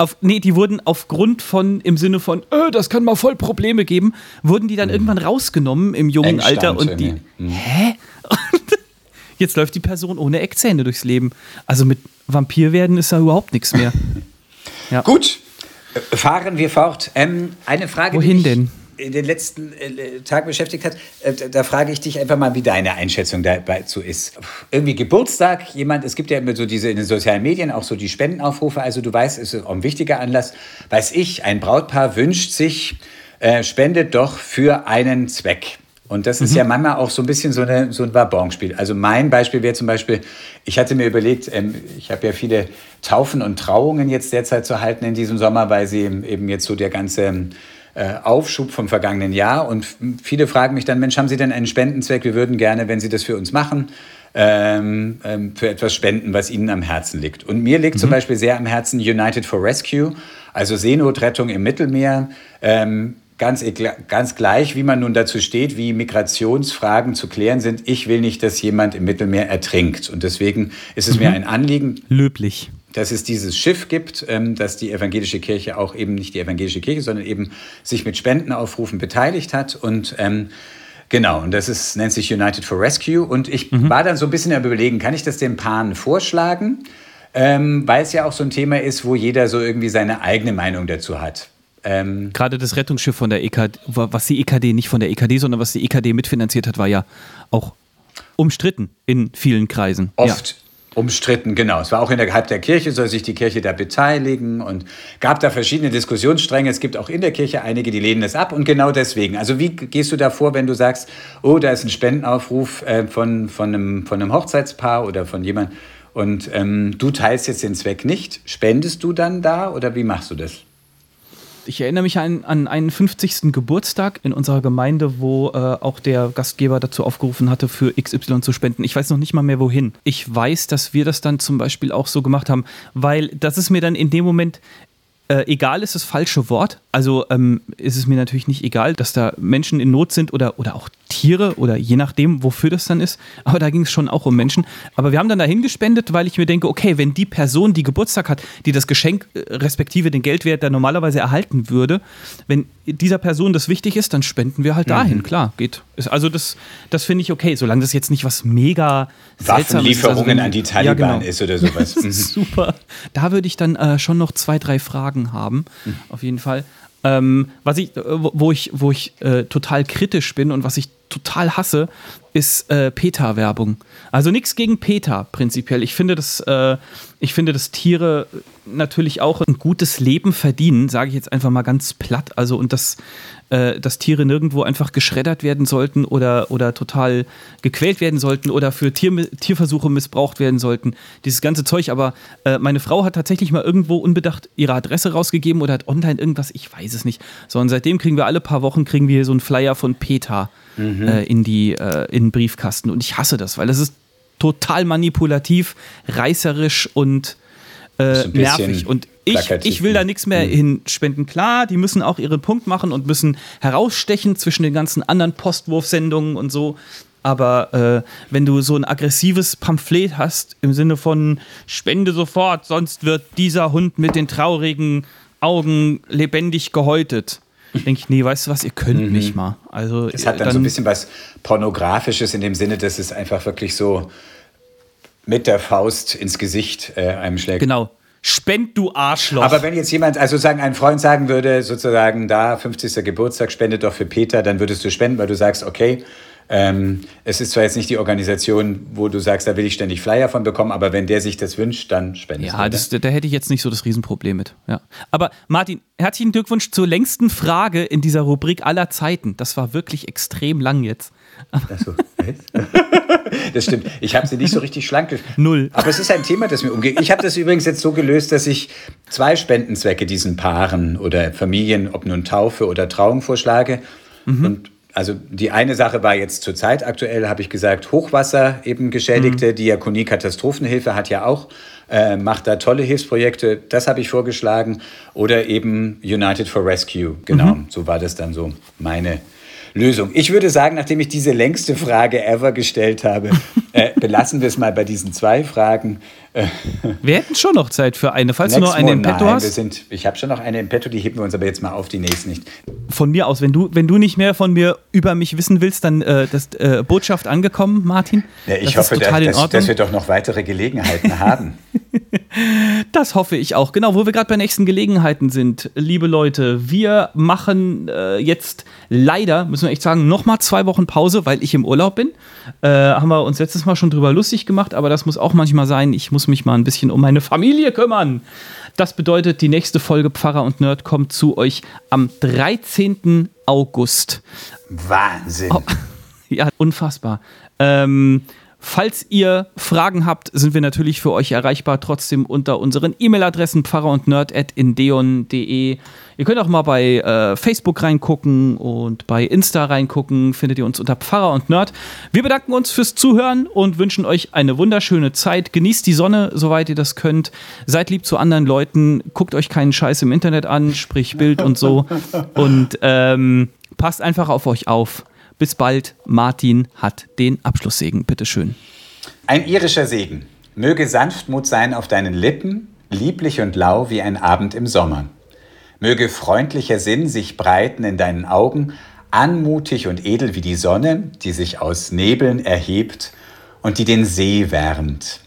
auf, nee, die wurden aufgrund von, im Sinne von, äh, das kann mal voll Probleme geben, wurden die dann mhm. irgendwann rausgenommen im jungen Engstand Alter und die, mhm. hä? *laughs* jetzt läuft die Person ohne Eckzähne durchs Leben. Also mit Vampir werden ist da überhaupt nichts mehr. *laughs* ja. Gut, fahren wir fort. Ähm, eine Frage. Wohin denn? In den letzten äh, Tagen beschäftigt hat, äh, da frage ich dich einfach mal, wie deine Einschätzung dazu ist. Irgendwie Geburtstag, jemand, es gibt ja immer so diese in den sozialen Medien auch so die Spendenaufrufe, also du weißt, es ist auch ein wichtiger Anlass, weiß ich, ein Brautpaar wünscht sich, äh, spendet doch für einen Zweck. Und das ist mhm. ja manchmal auch so ein bisschen so, eine, so ein Wabonspiel. Also mein Beispiel wäre zum Beispiel, ich hatte mir überlegt, ähm, ich habe ja viele Taufen und Trauungen jetzt derzeit zu halten in diesem Sommer, weil sie eben jetzt so der ganze äh, Aufschub vom vergangenen Jahr. Und viele fragen mich dann, Mensch, haben Sie denn einen Spendenzweck? Wir würden gerne, wenn Sie das für uns machen, ähm, ähm, für etwas spenden, was Ihnen am Herzen liegt. Und mir liegt mhm. zum Beispiel sehr am Herzen United for Rescue, also Seenotrettung im Mittelmeer. Ähm, ganz, ganz gleich, wie man nun dazu steht, wie Migrationsfragen zu klären sind. Ich will nicht, dass jemand im Mittelmeer ertrinkt. Und deswegen ist es mhm. mir ein Anliegen. Löblich. Dass es dieses Schiff gibt, ähm, dass die evangelische Kirche auch eben nicht die evangelische Kirche, sondern eben sich mit Spendenaufrufen beteiligt hat. Und ähm, Genau, und das ist, nennt sich United for Rescue. Und ich mhm. war dann so ein bisschen am Überlegen, kann ich das den Paaren vorschlagen? Ähm, weil es ja auch so ein Thema ist, wo jeder so irgendwie seine eigene Meinung dazu hat. Ähm, Gerade das Rettungsschiff von der EKD, was die EKD nicht von der EKD, sondern was die EKD mitfinanziert hat, war ja auch umstritten in vielen Kreisen. Oft. Umstritten, genau. Es war auch innerhalb der Kirche, soll sich die Kirche da beteiligen und gab da verschiedene Diskussionsstränge. Es gibt auch in der Kirche einige, die lehnen es ab und genau deswegen. Also wie gehst du da vor, wenn du sagst, oh, da ist ein Spendenaufruf äh, von, von, einem, von einem Hochzeitspaar oder von jemandem und ähm, du teilst jetzt den Zweck nicht. Spendest du dann da oder wie machst du das? Ich erinnere mich an, an einen 50. Geburtstag in unserer Gemeinde, wo äh, auch der Gastgeber dazu aufgerufen hatte, für XY zu spenden. Ich weiß noch nicht mal mehr wohin. Ich weiß, dass wir das dann zum Beispiel auch so gemacht haben, weil das ist mir dann in dem Moment äh, egal ist das falsche Wort. Also ähm, ist es mir natürlich nicht egal, dass da Menschen in Not sind oder, oder auch Tiere oder je nachdem, wofür das dann ist. Aber da ging es schon auch um Menschen. Aber wir haben dann dahin gespendet, weil ich mir denke, okay, wenn die Person, die Geburtstag hat, die das Geschenk äh, respektive den Geldwert da normalerweise erhalten würde, wenn dieser Person das wichtig ist, dann spenden wir halt mhm. dahin. Klar, geht. Also das, das finde ich okay, solange das jetzt nicht was mega Waffenlieferungen also an die Taliban ja, genau. ist oder sowas. *laughs* Mhm. Super. Da würde ich dann äh, schon noch zwei, drei Fragen haben, mhm. auf jeden Fall. Ähm, was ich, äh, wo ich, wo ich äh, total kritisch bin und was ich total hasse, ist äh, PETA-Werbung. Also nichts gegen PETA prinzipiell. Ich finde, dass, äh, ich finde, dass Tiere natürlich auch ein gutes Leben verdienen, sage ich jetzt einfach mal ganz platt. Also und das äh, dass Tiere nirgendwo einfach geschreddert werden sollten oder, oder total gequält werden sollten oder für Tier, Tierversuche missbraucht werden sollten. Dieses ganze Zeug. Aber äh, meine Frau hat tatsächlich mal irgendwo unbedacht ihre Adresse rausgegeben oder hat online irgendwas, ich weiß es nicht. So, und seitdem kriegen wir alle paar Wochen kriegen wir so einen Flyer von PETA mhm. äh, in, die, äh, in den Briefkasten. Und ich hasse das, weil das ist total manipulativ, reißerisch und äh, nervig. Und ich, ich will da nichts mehr mhm. hinspenden. Klar, die müssen auch ihren Punkt machen und müssen herausstechen zwischen den ganzen anderen Postwurfsendungen und so. Aber äh, wenn du so ein aggressives Pamphlet hast im Sinne von Spende sofort, sonst wird dieser Hund mit den traurigen Augen lebendig gehäutet, denke ich, nee, weißt du was, ihr könnt mhm. mich mal. Also, es hat dann, dann, so ein bisschen was Pornografisches in dem Sinne, dass es einfach wirklich so mit der Faust ins Gesicht äh, einem schlägt. Genau. Spend du Arschloch. Aber wenn jetzt jemand, also sagen, ein Freund sagen würde, sozusagen, da 50. Geburtstag, spendet doch für Peter, dann würdest du spenden, weil du sagst, okay, ähm, es ist zwar jetzt nicht die Organisation, wo du sagst, da will ich ständig Flyer von bekommen, aber wenn der sich das wünscht, dann spendest ja, du. Ja, da hätte ich jetzt nicht so das Riesenproblem mit. Ja. Aber Martin, herzlichen Glückwunsch zur längsten Frage in dieser Rubrik aller Zeiten. Das war wirklich extrem lang jetzt. Achso, *laughs* das stimmt. Ich habe sie nicht so richtig schlank. Null. Aber es ist ein Thema, das mir umgeht. Ich habe das übrigens jetzt so gelöst, dass ich zwei Spendenzwecke diesen Paaren oder Familien, ob nun Taufe oder Trauung vorschlage. Mhm. Und also die eine Sache war jetzt zur Zeit aktuell, habe ich gesagt, Hochwasser eben Geschädigte. Mhm. Diakonie Katastrophenhilfe hat ja auch, äh, macht da tolle Hilfsprojekte. Das habe ich vorgeschlagen. Oder eben United for Rescue. Genau, mhm. so war das dann so meine Lösung. Ich würde sagen, nachdem ich diese längste Frage ever gestellt habe, *laughs* äh, belassen wir es mal bei diesen zwei Fragen. Äh, wir hätten schon noch Zeit für eine, falls du noch eine im Petto hast. Wir sind, ich habe schon noch eine im Petto, die heben wir uns aber jetzt mal auf, die nächste nicht. Von mir aus, wenn du, wenn du nicht mehr von mir über mich wissen willst, dann äh, das äh, Botschaft angekommen, Martin. Ja, ich das hoffe, dass, dass, dass wir doch noch weitere Gelegenheiten haben. *laughs* Das hoffe ich auch. Genau, wo wir gerade bei nächsten Gelegenheiten sind, liebe Leute, wir machen äh, jetzt leider, müssen wir echt sagen, nochmal zwei Wochen Pause, weil ich im Urlaub bin. Äh, haben wir uns letztes Mal schon drüber lustig gemacht, aber das muss auch manchmal sein. Ich muss mich mal ein bisschen um meine Familie kümmern. Das bedeutet, die nächste Folge Pfarrer und Nerd kommt zu euch am 13. August. Wahnsinn. Oh. *laughs* Ja, unfassbar. Ähm, Falls ihr Fragen habt, sind wir natürlich für euch erreichbar, trotzdem unter unseren E-Mail-Adressen pfarrer und nerd.indeon.de. Ihr könnt auch mal bei äh, Facebook reingucken und bei Insta reingucken, findet ihr uns unter Pfarrer und Nerd. Wir bedanken uns fürs Zuhören und wünschen euch eine wunderschöne Zeit. Genießt die Sonne, soweit ihr das könnt. Seid lieb zu anderen Leuten, guckt euch keinen Scheiß im Internet an, sprich Bild und so. Und ähm, passt einfach auf euch auf. Bis bald. Martin hat den Abschlusssegen. Bitteschön. Ein irischer Segen. Möge Sanftmut sein auf deinen Lippen, lieblich und lau wie ein Abend im Sommer. Möge freundlicher Sinn sich breiten in deinen Augen, anmutig und edel wie die Sonne, die sich aus Nebeln erhebt und die den See wärmt.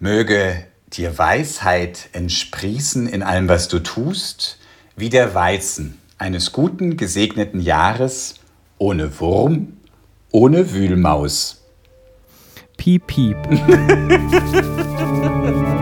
Möge dir Weisheit entsprießen in allem, was du tust, wie der Weizen eines guten, gesegneten Jahres, ohne Wurm, ohne Wühlmaus. Piep, piep. *laughs*